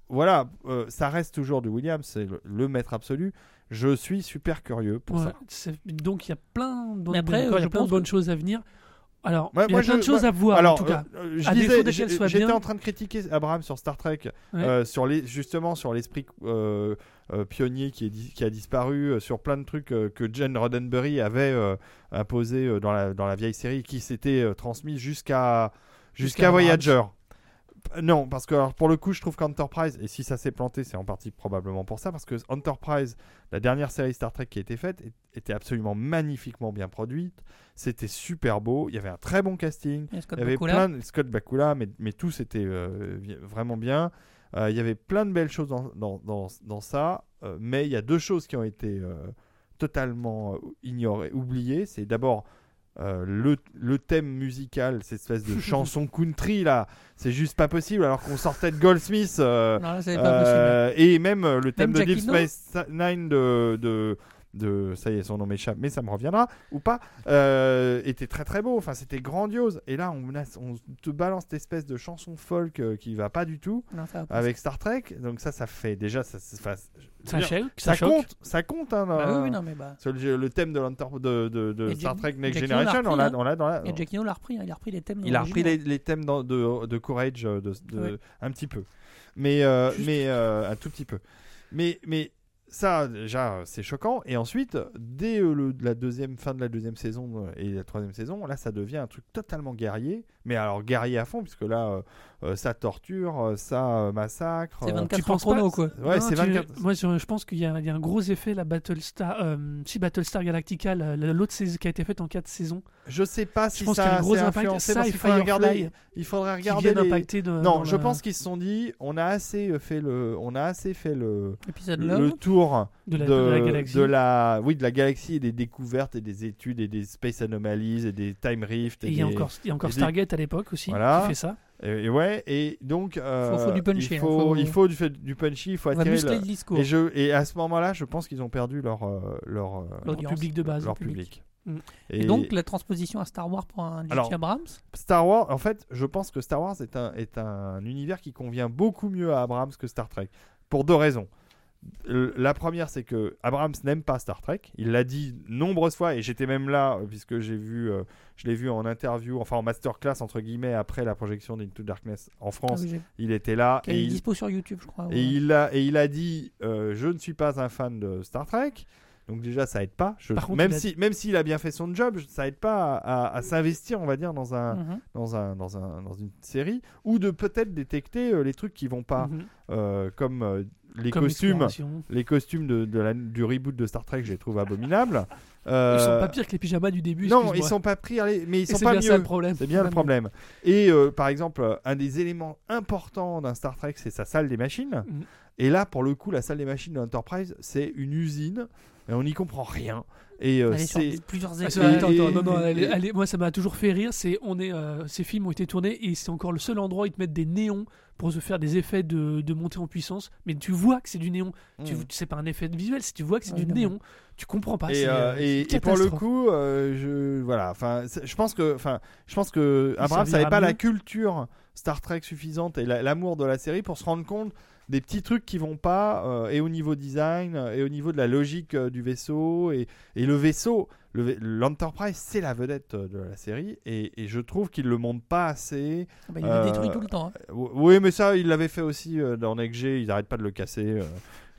voilà, euh, ça reste toujours du Williams, c'est le, le maître absolu. Je suis super curieux pour Ouais, ça. Donc il y a plein, de- Mais après, encore, il y a plein de bonnes choses à venir. Alors, Ouais, il y moi, a plein je- de choses moi- à voir Alors, en tout cas. euh, euh, je À défaut disais, de qu'elle j'ai- soit j'étais bien. en train de critiquer Abraham sur Star Trek, euh, sur les, justement sur l'esprit euh, euh, pionnier qui, est di- qui a disparu, euh, sur plein de trucs euh, que Jen Roddenberry avait euh, imposé euh, dans, la, dans la vieille série, qui s'était euh, transmis jusqu'à Jusqu'à jusqu'à Abrams. Voyager. P- Non, parce que alors, pour le coup, je trouve qu'Enterprise, et si ça s'est planté, c'est en partie probablement pour ça, parce que Enterprise, la dernière série Star Trek qui a été faite, était absolument magnifiquement bien produite. C'était super beau. Il y avait un très bon casting. Il y avait Bakula. plein de Scott Bakula, mais, mais tout c'était euh, vraiment bien. Euh, il y avait plein de belles choses dans, dans, dans, dans ça, euh, mais il y a deux choses qui ont été euh, totalement euh, ignorées, oubliées. C'est d'abord euh, le, le thème musical, cette espèce de [laughs] chanson country là, c'est juste pas possible alors qu'on sortait de Goldsmith. euh, Non, là, euh, et même euh, le thème Même de Deep Space Nine de, de, de- ça y est, son nom m'échappe, mais ça me reviendra ou pas, euh, était très très beau. Enfin, c'était grandiose. Et là, on, te balance cette espèce de chanson folk euh, qui va pas du tout Non, ça va pas. avec Star Trek. Donc ça, ça fait déjà ça, ça, ça- Ça, dire, compte, ça compte. Hein, Bah dans- oui, oui, non, mais bah. le, le thème de, l'Enter- de, de, de Et Star Trek Next Generation, on repris, l'a hein. on l'a dans la- Et Giacchino l'a repris, hein, il a repris les thèmes. il a repris les, les thèmes dans- de, de Courage euh, de, un petit peu, mais, euh, mais euh, un tout petit peu. Mais, mais ça, déjà, c'est choquant. Et ensuite, dès euh, la deuxième fin de la deuxième saison euh, et la troisième saison, là, ça devient un truc totalement guerrier. Mais alors guerrier à fond, puisque là, euh, euh, ça torture, euh, ça euh, massacre. C'est euh, 24 Tu heures chrono, quoi. Ouais, Non, c'est tu- 24. Moi, je, je pense qu'il y, a il y a un gros effet, la Battlestar, euh, si Battlestar Galactica, la- la- l'autre saison qui a été faite en 4 saisons, Je sais pas si je pense a ça un gros c'est impact. Ça parce qu'il faudrait regarder. Il faudrait qui regarder. les- impacter de, Non, dans je la- pense qu'ils se sont dit, on a assez fait le, on a assez fait le, Épisode le tour de la, de, de la galaxie. de la- oui, de la galaxie et des découvertes et des études et des space anomalies et des time rifts. Et Et, il y a encore, il y a encore Stargate à l'époque aussi Voilà. qui fait ça. et- et ouais, et donc euh, Faut- faut du punchy, il hein, faut, faut- il faut du, du punchy, il faut attirer. muscler le- le discours. Et, je, et à ce moment-là, je pense qu'ils ont perdu leur, euh, leur, euh, Leur public de base. leur public. public. Mm. Et donc, la transposition à Star Wars pour un J.J. Abrams? Star Wars, en fait, je pense que Star Wars est un, est un univers qui convient beaucoup mieux à Abrams que Star Trek. Pour deux raisons. La première, c'est que Abrams n'aime pas Star Trek. Il l'a dit nombreuses fois, et j'étais même là, puisque j'ai vu, euh, je l'ai vu en interview, enfin en masterclass, entre guillemets, après la projection d'Into Darkness en Ah France. oui, Il était là, et est il, dispo sur YouTube, je crois. et ouais. il a, et il a dit euh, Je ne suis pas un fan de Star Trek. Donc, déjà, ça aide pas. Je- Par contre, même a- si même s'il a bien fait son job, ça aide pas à, à- à s'investir, on va dire, dans un, Mhm. dans, un, dans, un, dans une série ou de peut-être détecter euh, les trucs qui vont pas, Mhm. comme les Comme costumes. Les costumes de, de la- du reboot de Star Trek, je les trouve abominables. [laughs] Ils Euh, sont pas pires que les pyjamas du début. Non, ils sont pas pris, allez, mais ils sont c'est pas bien mieux. ça le problème. C'est bien le problème. Et euh, par exemple, euh, un des éléments importants d'un Star Trek, c'est sa salle des machines. Mhm. Et là, pour le coup, la salle des machines de l'Enterprise, c'est une usine. Et on n'y comprend rien. Et euh, c'est. plusieurs Ah, attends, attends, non, non, moi ça m'a toujours fait rire. C'est on est, euh, ces films ont été tournés et c'est encore le seul endroit où ils te mettent des néons pour se faire des effets de, de montée en puissance. Mais tu vois que c'est du néon. Tu, Mm. c'est pas un effet visuel, si tu vois que c'est Ouais, du non, néon, tu comprends pas. et, euh, et- et pour le coup, euh, je voilà, enfin, je pense que, enfin, je pense que servira n'avait pas la culture Star Trek suffisante et la- l'amour de la série pour se rendre compte des petits trucs qui vont pas euh, et au niveau design euh, et au niveau de la logique euh, du vaisseau et, et le vaisseau, le va- l'Enterprise, c'est la vedette de la série et, et je trouve qu'il le montre pas assez. Bah, il le détruit tout le temps. hein. Oui, mais ça, il l'avait fait aussi dans Next G. Ils n'arrêtent pas de le casser.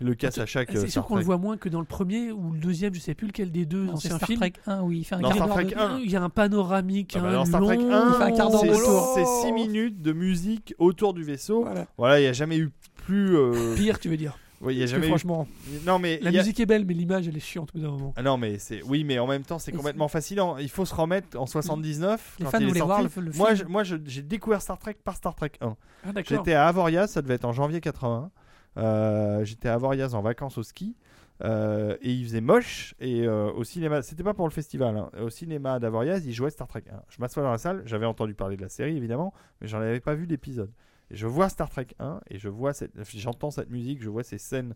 Ils le cassent à chaque. Ah, euh, C'est sûr qu'on le Trek. voit moins que dans le premier ou le deuxième, je sais plus lequel des deux Non, C'est anciens Star films. Trek 1 où il fait un Dans quart Star d'heure Trek de- 1. Il y a un panoramique, Ah bah, un Star Trek long- 1, il fait un quart d'heure c'est- de tour. c'est 6 minutes de musique autour du vaisseau. Voilà. Voilà, il n'y a jamais eu plus. euh, Pire, tu veux dire. il y a jamais eu- franchement, Non, mais. la il y a- musique est belle, mais l'image elle est chiante au bout d'un moment. Ah non, mais c'est. Oui, mais en même temps, c'est complètement fascinant. Il faut se remettre en 79. Les quand fans il est sorti. voir le, le Moi, je- moi j'ai découvert Star Trek par Star Trek 1. Ah d'accord. J'étais à Avoriaz, ça devait être en janvier 80. Euh, J'étais à Avoriaz en vacances au ski. Euh, et il faisait moche. Et euh, au cinéma, c'était pas pour le festival, hein. au cinéma d'Avoriaz, il jouait Star Trek 1. Je m'assois dans la salle, j'avais entendu parler de la série évidemment, mais j'en avais pas vu d'épisode. Et je vois Star Trek 1 et je vois cette, j'entends cette musique, je vois ces scènes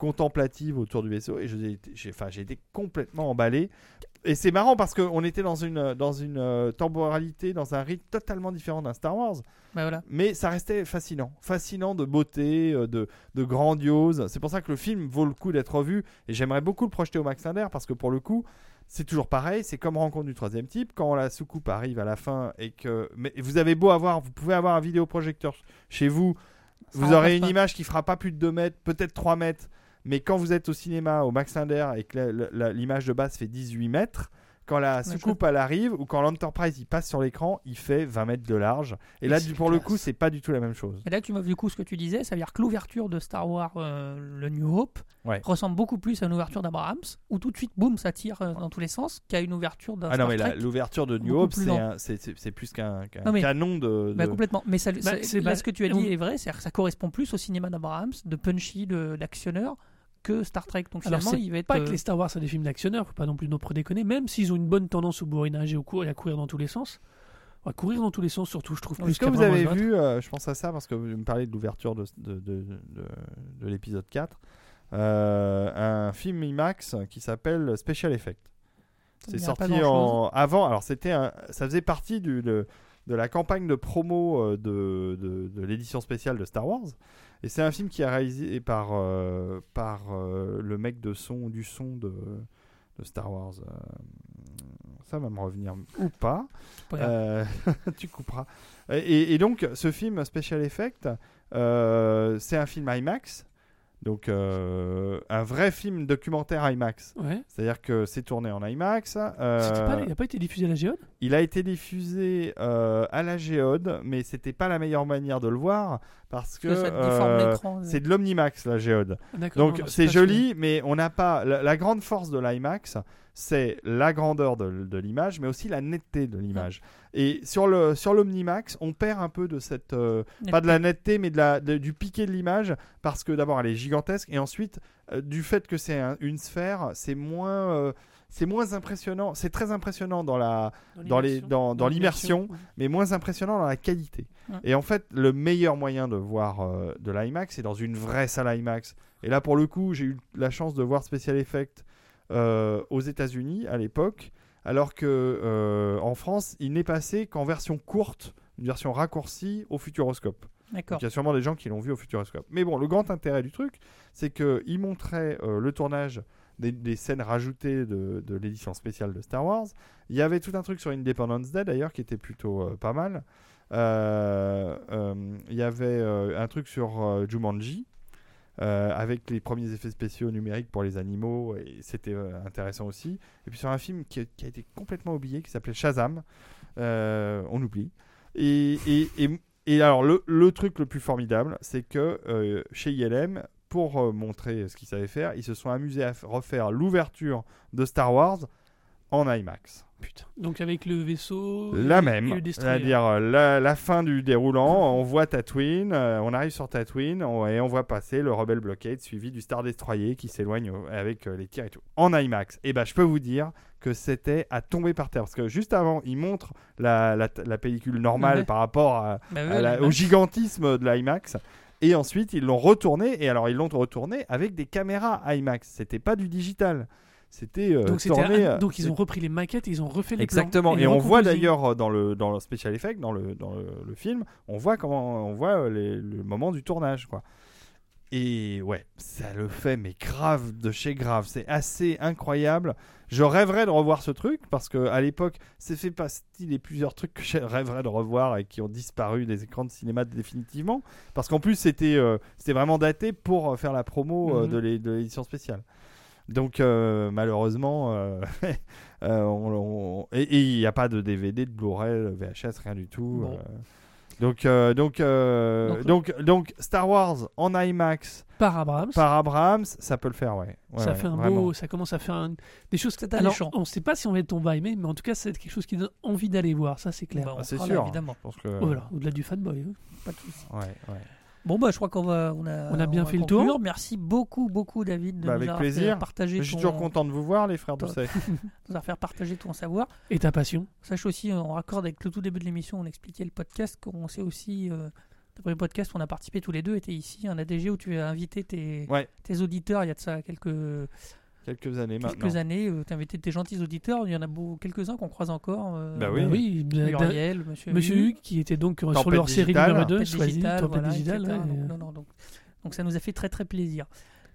contemplatives autour du vaisseau et j'ai enfin, été complètement emballé. Et c'est marrant parce qu'on était dans une, dans une euh, temporalité, dans un rythme totalement différent d'un Star Wars. Bah voilà. Mais ça restait fascinant. Fascinant de beauté, euh, de, de grandiose. C'est pour ça que le film vaut le coup d'être revu. Et j'aimerais beaucoup le projeter au Max Linder parce que pour le coup, c'est toujours pareil. C'est comme Rencontre du troisième type. Quand la soucoupe arrive à la fin et que. Mais vous avez beau avoir. Vous pouvez avoir un vidéoprojecteur chez vous. Ça vous aurez une pas. image qui fera pas plus de 2 mètres, peut-être 3 mètres. Mais quand vous êtes au cinéma, au Max Linder, et que l'image de base fait 18 mètres, quand la soucoupe elle arrive, ou quand l'Enterprise il passe sur l'écran, il fait 20 mètres de large. Et là, du- pour le coup, c'est pas du tout la même chose. Et là, tu m'as du coup ce que tu disais, ça veut dire que l'ouverture de Star Wars, euh, le New Hope, Ouais. ressemble beaucoup plus à une ouverture d'Abrahams, où tout de suite, boum, ça tire euh, dans tous les sens, qu'à une ouverture d'un Ah non, Star mais l'ouverture de New Hope, c'est plus qu'un mais- canon de. Bah, de- complètement. Mais ça, ça- c'est- là, bah, ce que tu as dit est vrai, c'est-à-dire que ça correspond plus au cinéma d'Abrahams, de punchy, de- d'actionneur, que Star Trek. Donc Alors, finalement, il va être. Pas euh, que les Star Wars, c'est des films d'actionneurs, faut pas non plus non plus déconner, même s'ils ont une bonne tendance au bourrinage et au cours et à courir dans tous les sens. À courir dans tous les sens, surtout, je trouve. plus Est-ce que vous avez vu, euh, je pense à ça parce que vous me parlez de l'ouverture de, de, de, de- de l'épisode 4, euh, un film IMAX qui s'appelle Special Effect. C'est sorti en avant. Alors c'était, un- ça faisait partie du, de, de la campagne de promo euh, de, de, de l'édition spéciale de Star Wars. Et c'est un film qui est réalisé par euh, par euh, le mec de son du son de, de Star Wars. Euh, ça va me revenir ou pas. [laughs] tu couperas. Et, et donc, ce film Special Effect, c'est un film IMAX. Donc, euh, un vrai film documentaire IMAX. Ouais. C'est-à-dire que c'est tourné en IMAX. euh, pas- il n'a pas été diffusé à la Géode? il a été diffusé euh, à la Géode, mais c'était pas la meilleure manière de le voir parce que, euh, c'est de l'omnimax la Géode. Ah, Donc non, c'est joli, mais on n'a pas la, la grande force de l'IMAX, c'est la grandeur de, de l'image, mais aussi la netteté de l'image. Et sur le sur l'Omnimax, on perd un peu de cette euh, pas de la netteté, mais de la de- du piqué de l'image, parce que d'abord elle est gigantesque, et ensuite euh, du fait que c'est un- une sphère, c'est moins euh, c'est moins impressionnant. C'est très impressionnant dans la dans les- l'immersion. dans- dans l'immersion. ouais. mais moins impressionnant dans la qualité. Ouais. Et en fait, le meilleur moyen de voir de l'IMAX, c'est dans une vraie salle IMAX. Et là, pour le coup, j'ai eu la chance de voir Special Effect euh, aux États-Unis à l'époque, alors que euh, en France, il n'est passé qu'en version courte, une version raccourcie au Futuroscope. D'accord. Il y a sûrement des gens qui l'ont vu au Futuroscope. Mais bon, le grand intérêt du truc, c'est qu'il montrait euh, le tournage des, des scènes rajoutées de, de l'édition spéciale de Star Wars. Il y avait tout un truc sur Independence Day d'ailleurs qui était plutôt euh, pas mal. Euh, euh, il y avait un truc sur Jumanji. Euh, avec les premiers effets spéciaux numériques pour les animaux, et c'était euh, intéressant aussi. Et puis sur un film qui a, été complètement oublié, qui s'appelait Shazam, euh, on oublie. Et, alors, le, le truc le plus formidable, c'est que chez ILM, pour montrer ce qu'ils savaient faire, ils se sont amusés à refaire l'ouverture de Star Wars en IMAX. Putain. Donc avec le vaisseau. La et- même, c'est-à-dire euh, la, la fin du déroulant, on voit Tatooine, euh, on arrive sur Tatooine on- et on voit passer le Rebel Blockade suivi du Star Destroyer qui s'éloigne euh, avec euh, les tirs et tout. En IMAX, et ben je peux vous dire que c'était à tomber par terre parce que juste avant, ils montrent la, la, la pellicule normale Ouais. par rapport à, Bah oui, à la- bah, au gigantisme de l'IMAX. Et ensuite, ils l'ont retourné. Et alors, ils l'ont retourné avec des caméras IMAX. C'était pas du digital. C'était euh, Donc, c'était tourné. un- euh, donc ils ont repris les maquettes et ils ont refait les Exactement. plans. Et, on voit d'ailleurs euh, dans le dans le special effect, dans le dans le, le film, on voit comment on voit les- le moment du tournage, quoi. Et ouais, ça le fait, mais grave de chez grave. C'est assez incroyable. Je rêverais de revoir ce truc parce que à l'époque, c'est fait partie des plusieurs trucs que je [laughs] rêverais de revoir et qui ont disparu des écrans de cinéma définitivement. Parce qu'en plus, c'était euh, c'était vraiment daté pour faire la promo euh, Mhm. de l'édition spéciale. Donc euh, malheureusement, euh, [laughs] euh, on- on- et et il n'y a pas de DVD, de Blu-ray, de VHS, rien du tout. Bon. euh. Donc, euh, donc, euh, donc, donc, Star Wars en IMAX Par Abrams. par Abrams, ça peut le faire, ouais. Ouais, ça ouais, fait un vraiment. beau, ça commence à faire un- des choses que C'est Alors, alléchant. on ne sait pas si on va tomber aimer, mais en tout cas, c'est quelque chose qui donne envie d'aller voir, ça c'est clair. Bah, on Ah, c'est là, sûr. évidemment. Voilà, au-delà du fanboy. hein. Pas de souci. Ouais, ouais. Bon, bah, je crois qu'on va. On a, On a bien fait le tour. Merci beaucoup, beaucoup, David, de Bah, nous avec avoir plaisir. fait partager Je suis ton- toujours content de vous voir, les frères Toi. Doucet. [laughs] nous avoir fait partager ton savoir. Et ta passion. Sache aussi, en raccord avec le tout début de l'émission, on expliquait le podcast, qu'on sait aussi. Euh, le premier podcast on a participé tous les deux était ici, un ADG où tu as invité tes, Ouais. tes auditeurs il y a de ça quelques, Quelques années quelques maintenant. années. tu as invité tes gentils auditeurs, il y en a quelques-uns qu'on croise encore. euh, Bah oui. Oui, Muriel, Monsieur, Monsieur Hugues. Qui était donc euh, Tempête sur leur série numéro 2, Tempête choisi, Tempête voilà, digitale. Donc, non, non, donc, donc ça nous a fait très très plaisir.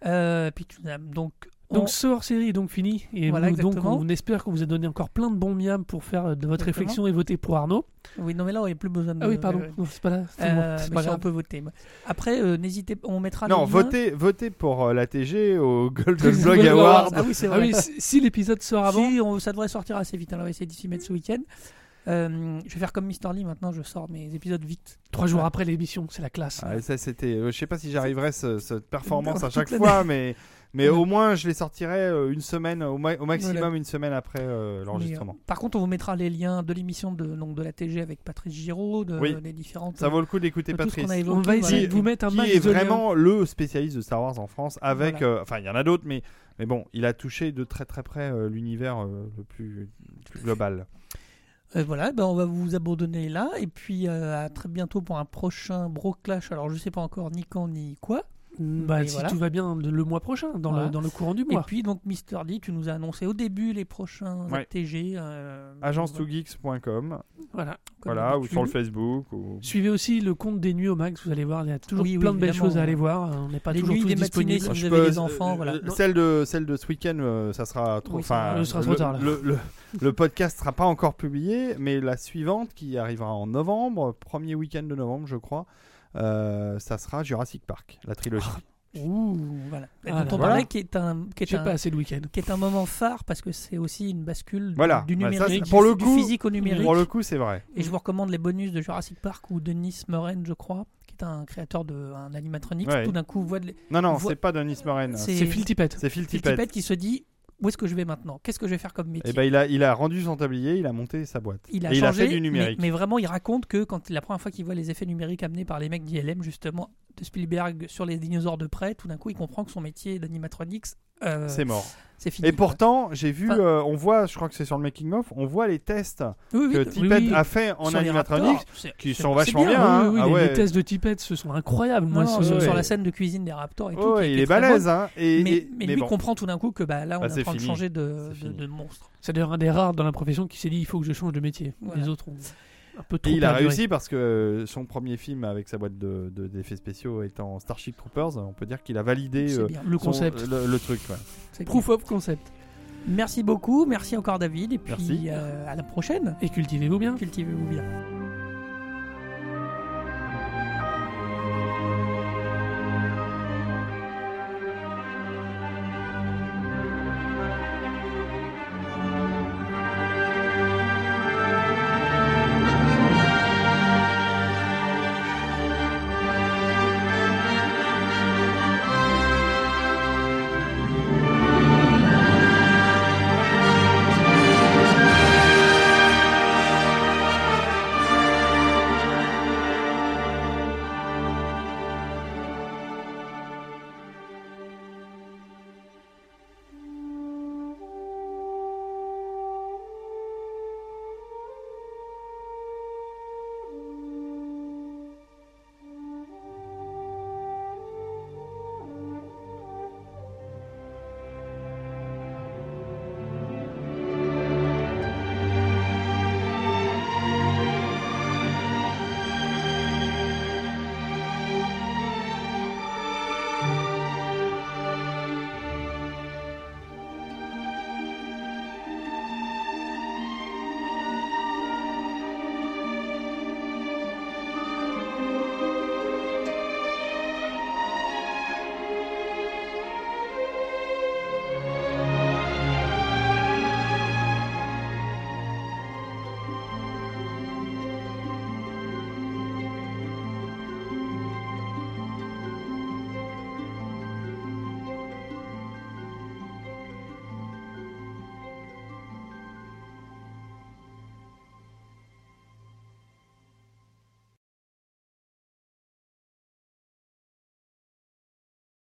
Euh, puis tu- donc, on- Donc ce hors-série est donc fini et Voilà, nous, donc on espère qu'on vous a donné encore plein de bons miams pour faire euh, de votre Exactement. réflexion et voter pour Arnaud. oui, non mais là on n'a plus besoin de. Ah oui, pardon, euh, Non, c'est pas là, c'est euh, c'est on peut voter. Après, euh, n'hésitez, on mettra. Non, votez, votez pour euh, la TG au [laughs] Golden Blog Award. Ah oui, c'est Ah vrai. oui, si, l'épisode sort avant, Si, on- ça devrait sortir assez vite. hein, on va essayer de s'y mettre ce week-end. Euh, je vais faire comme Mister Lee maintenant, je sors mes épisodes vite. trois jours Ouais. après l'émission, c'est la classe. Ah, ça, c'était. euh, je sais pas si j'arriverai ce- cette performance à chaque fois, mais mais au moins je les sortirai euh, une semaine au, ma- au maximum Voilà. une semaine après euh, l'enregistrement. euh, par contre, on vous mettra les liens de l'émission de, donc, de la TG avec Patrice Giraud, de, Oui. des différentes. Ça vaut le coup d'écouter Patrice. On va voilà. essayer de vous mettre un qui est liens. vraiment le spécialiste de Star Wars en France avec Voilà. euh, enfin il y en a d'autres mais mais bon il a touché de très très près euh, l'univers euh, le plus, le plus global Euh, voilà, ben on va vous abandonner là. Et puis euh, à très bientôt pour un prochain Bro Clash. Alors je sais pas encore ni quand ni quoi. Bah, Et si voilà. tout va bien le mois prochain, dans, Voilà. le, dans le courant du Et mois. puis donc Mister D, tu nous as annoncé au début les prochains Ouais. TG. Euh, agence2geeks.com Voilà. voilà ou sur le Facebook ou Suivez aussi le compte des nuits au max, vous allez voir, il y a toujours Oui, oui, plein de belles choses à aller voir. On n'est pas Les toujours nuits, tous des matinées, disponibles. si vous avez peux- des enfants, euh, voilà. euh, celle de celle de ce week-end euh, ça sera trop Oui, ça enfin ce sera le, trop tard, là. le, le- le podcast sera pas encore publié mais la suivante qui arrivera en novembre premier week-end de novembre je crois ça sera Jurassic Park la trilogie Ouh, voilà. Ah, dont on là, parlait voilà. qui est un qui est un, pas assez le week-end. qui est un moment phare parce que c'est aussi une bascule du- Voilà. du Bah, ça, numérique, pour du, le du coup, physique au numérique. pour le coup c'est vrai Et je vous recommande les bonus de Jurassic Park ou Denis Muren, je crois, qui est un créateur de un animatronics. Ouais. Tout d'un coup, voit de les- non non c'est pas Denis Moren C'est- Phil Tippett. c'est Phil Tippett qui se dit où est-ce que je vais maintenant? Qu'est-ce que je vais faire comme métier? Et ben il a, il a rendu son tablier, il a monté sa boîte. Il a Et il a changé, fait du numérique. Mais, mais vraiment, il raconte que quand la première fois qu'il voit les effets numériques amenés par les mecs d'ILM, justement, de Spielberg sur les dinosaures de près, tout d'un coup, il comprend que son métier d'animatronics, euh, C'est mort. c'est fini. Et pourtant, j'ai vu, Enfin- euh, on voit, je crois que c'est sur le making of, on voit les tests oui, oui, que Tippett oui. a fait en animatronics, c'est- qui sont vachement bien. Ah hein. oui, oui, Ah les, ouais. les tests de Tippett, ce sont incroyables. Moi, Non, sur, ouais. sur la scène de cuisine des Raptors et tout. Oh, qui il était est balèze, hein. Et, mais, et- mais mais lui bon. comprend tout d'un coup que bah, là, on Bah, est en train de changer de, monstre. C'est d'ailleurs un des rares dans la profession qui s'est dit il faut que je change de métier. Voilà. Les autres ont un peu trop Et il a réussi parce que son premier film avec sa boîte de- de- d'effets spéciaux étant Starship Troopers, on peut dire qu'il a validé euh. Le son- concept. le, le truc. ouais. C'est Proof of concept. Merci beaucoup. Merci encore, David. Et puis euh, à la prochaine. Et cultivez-vous bien. Cultivez-vous bien.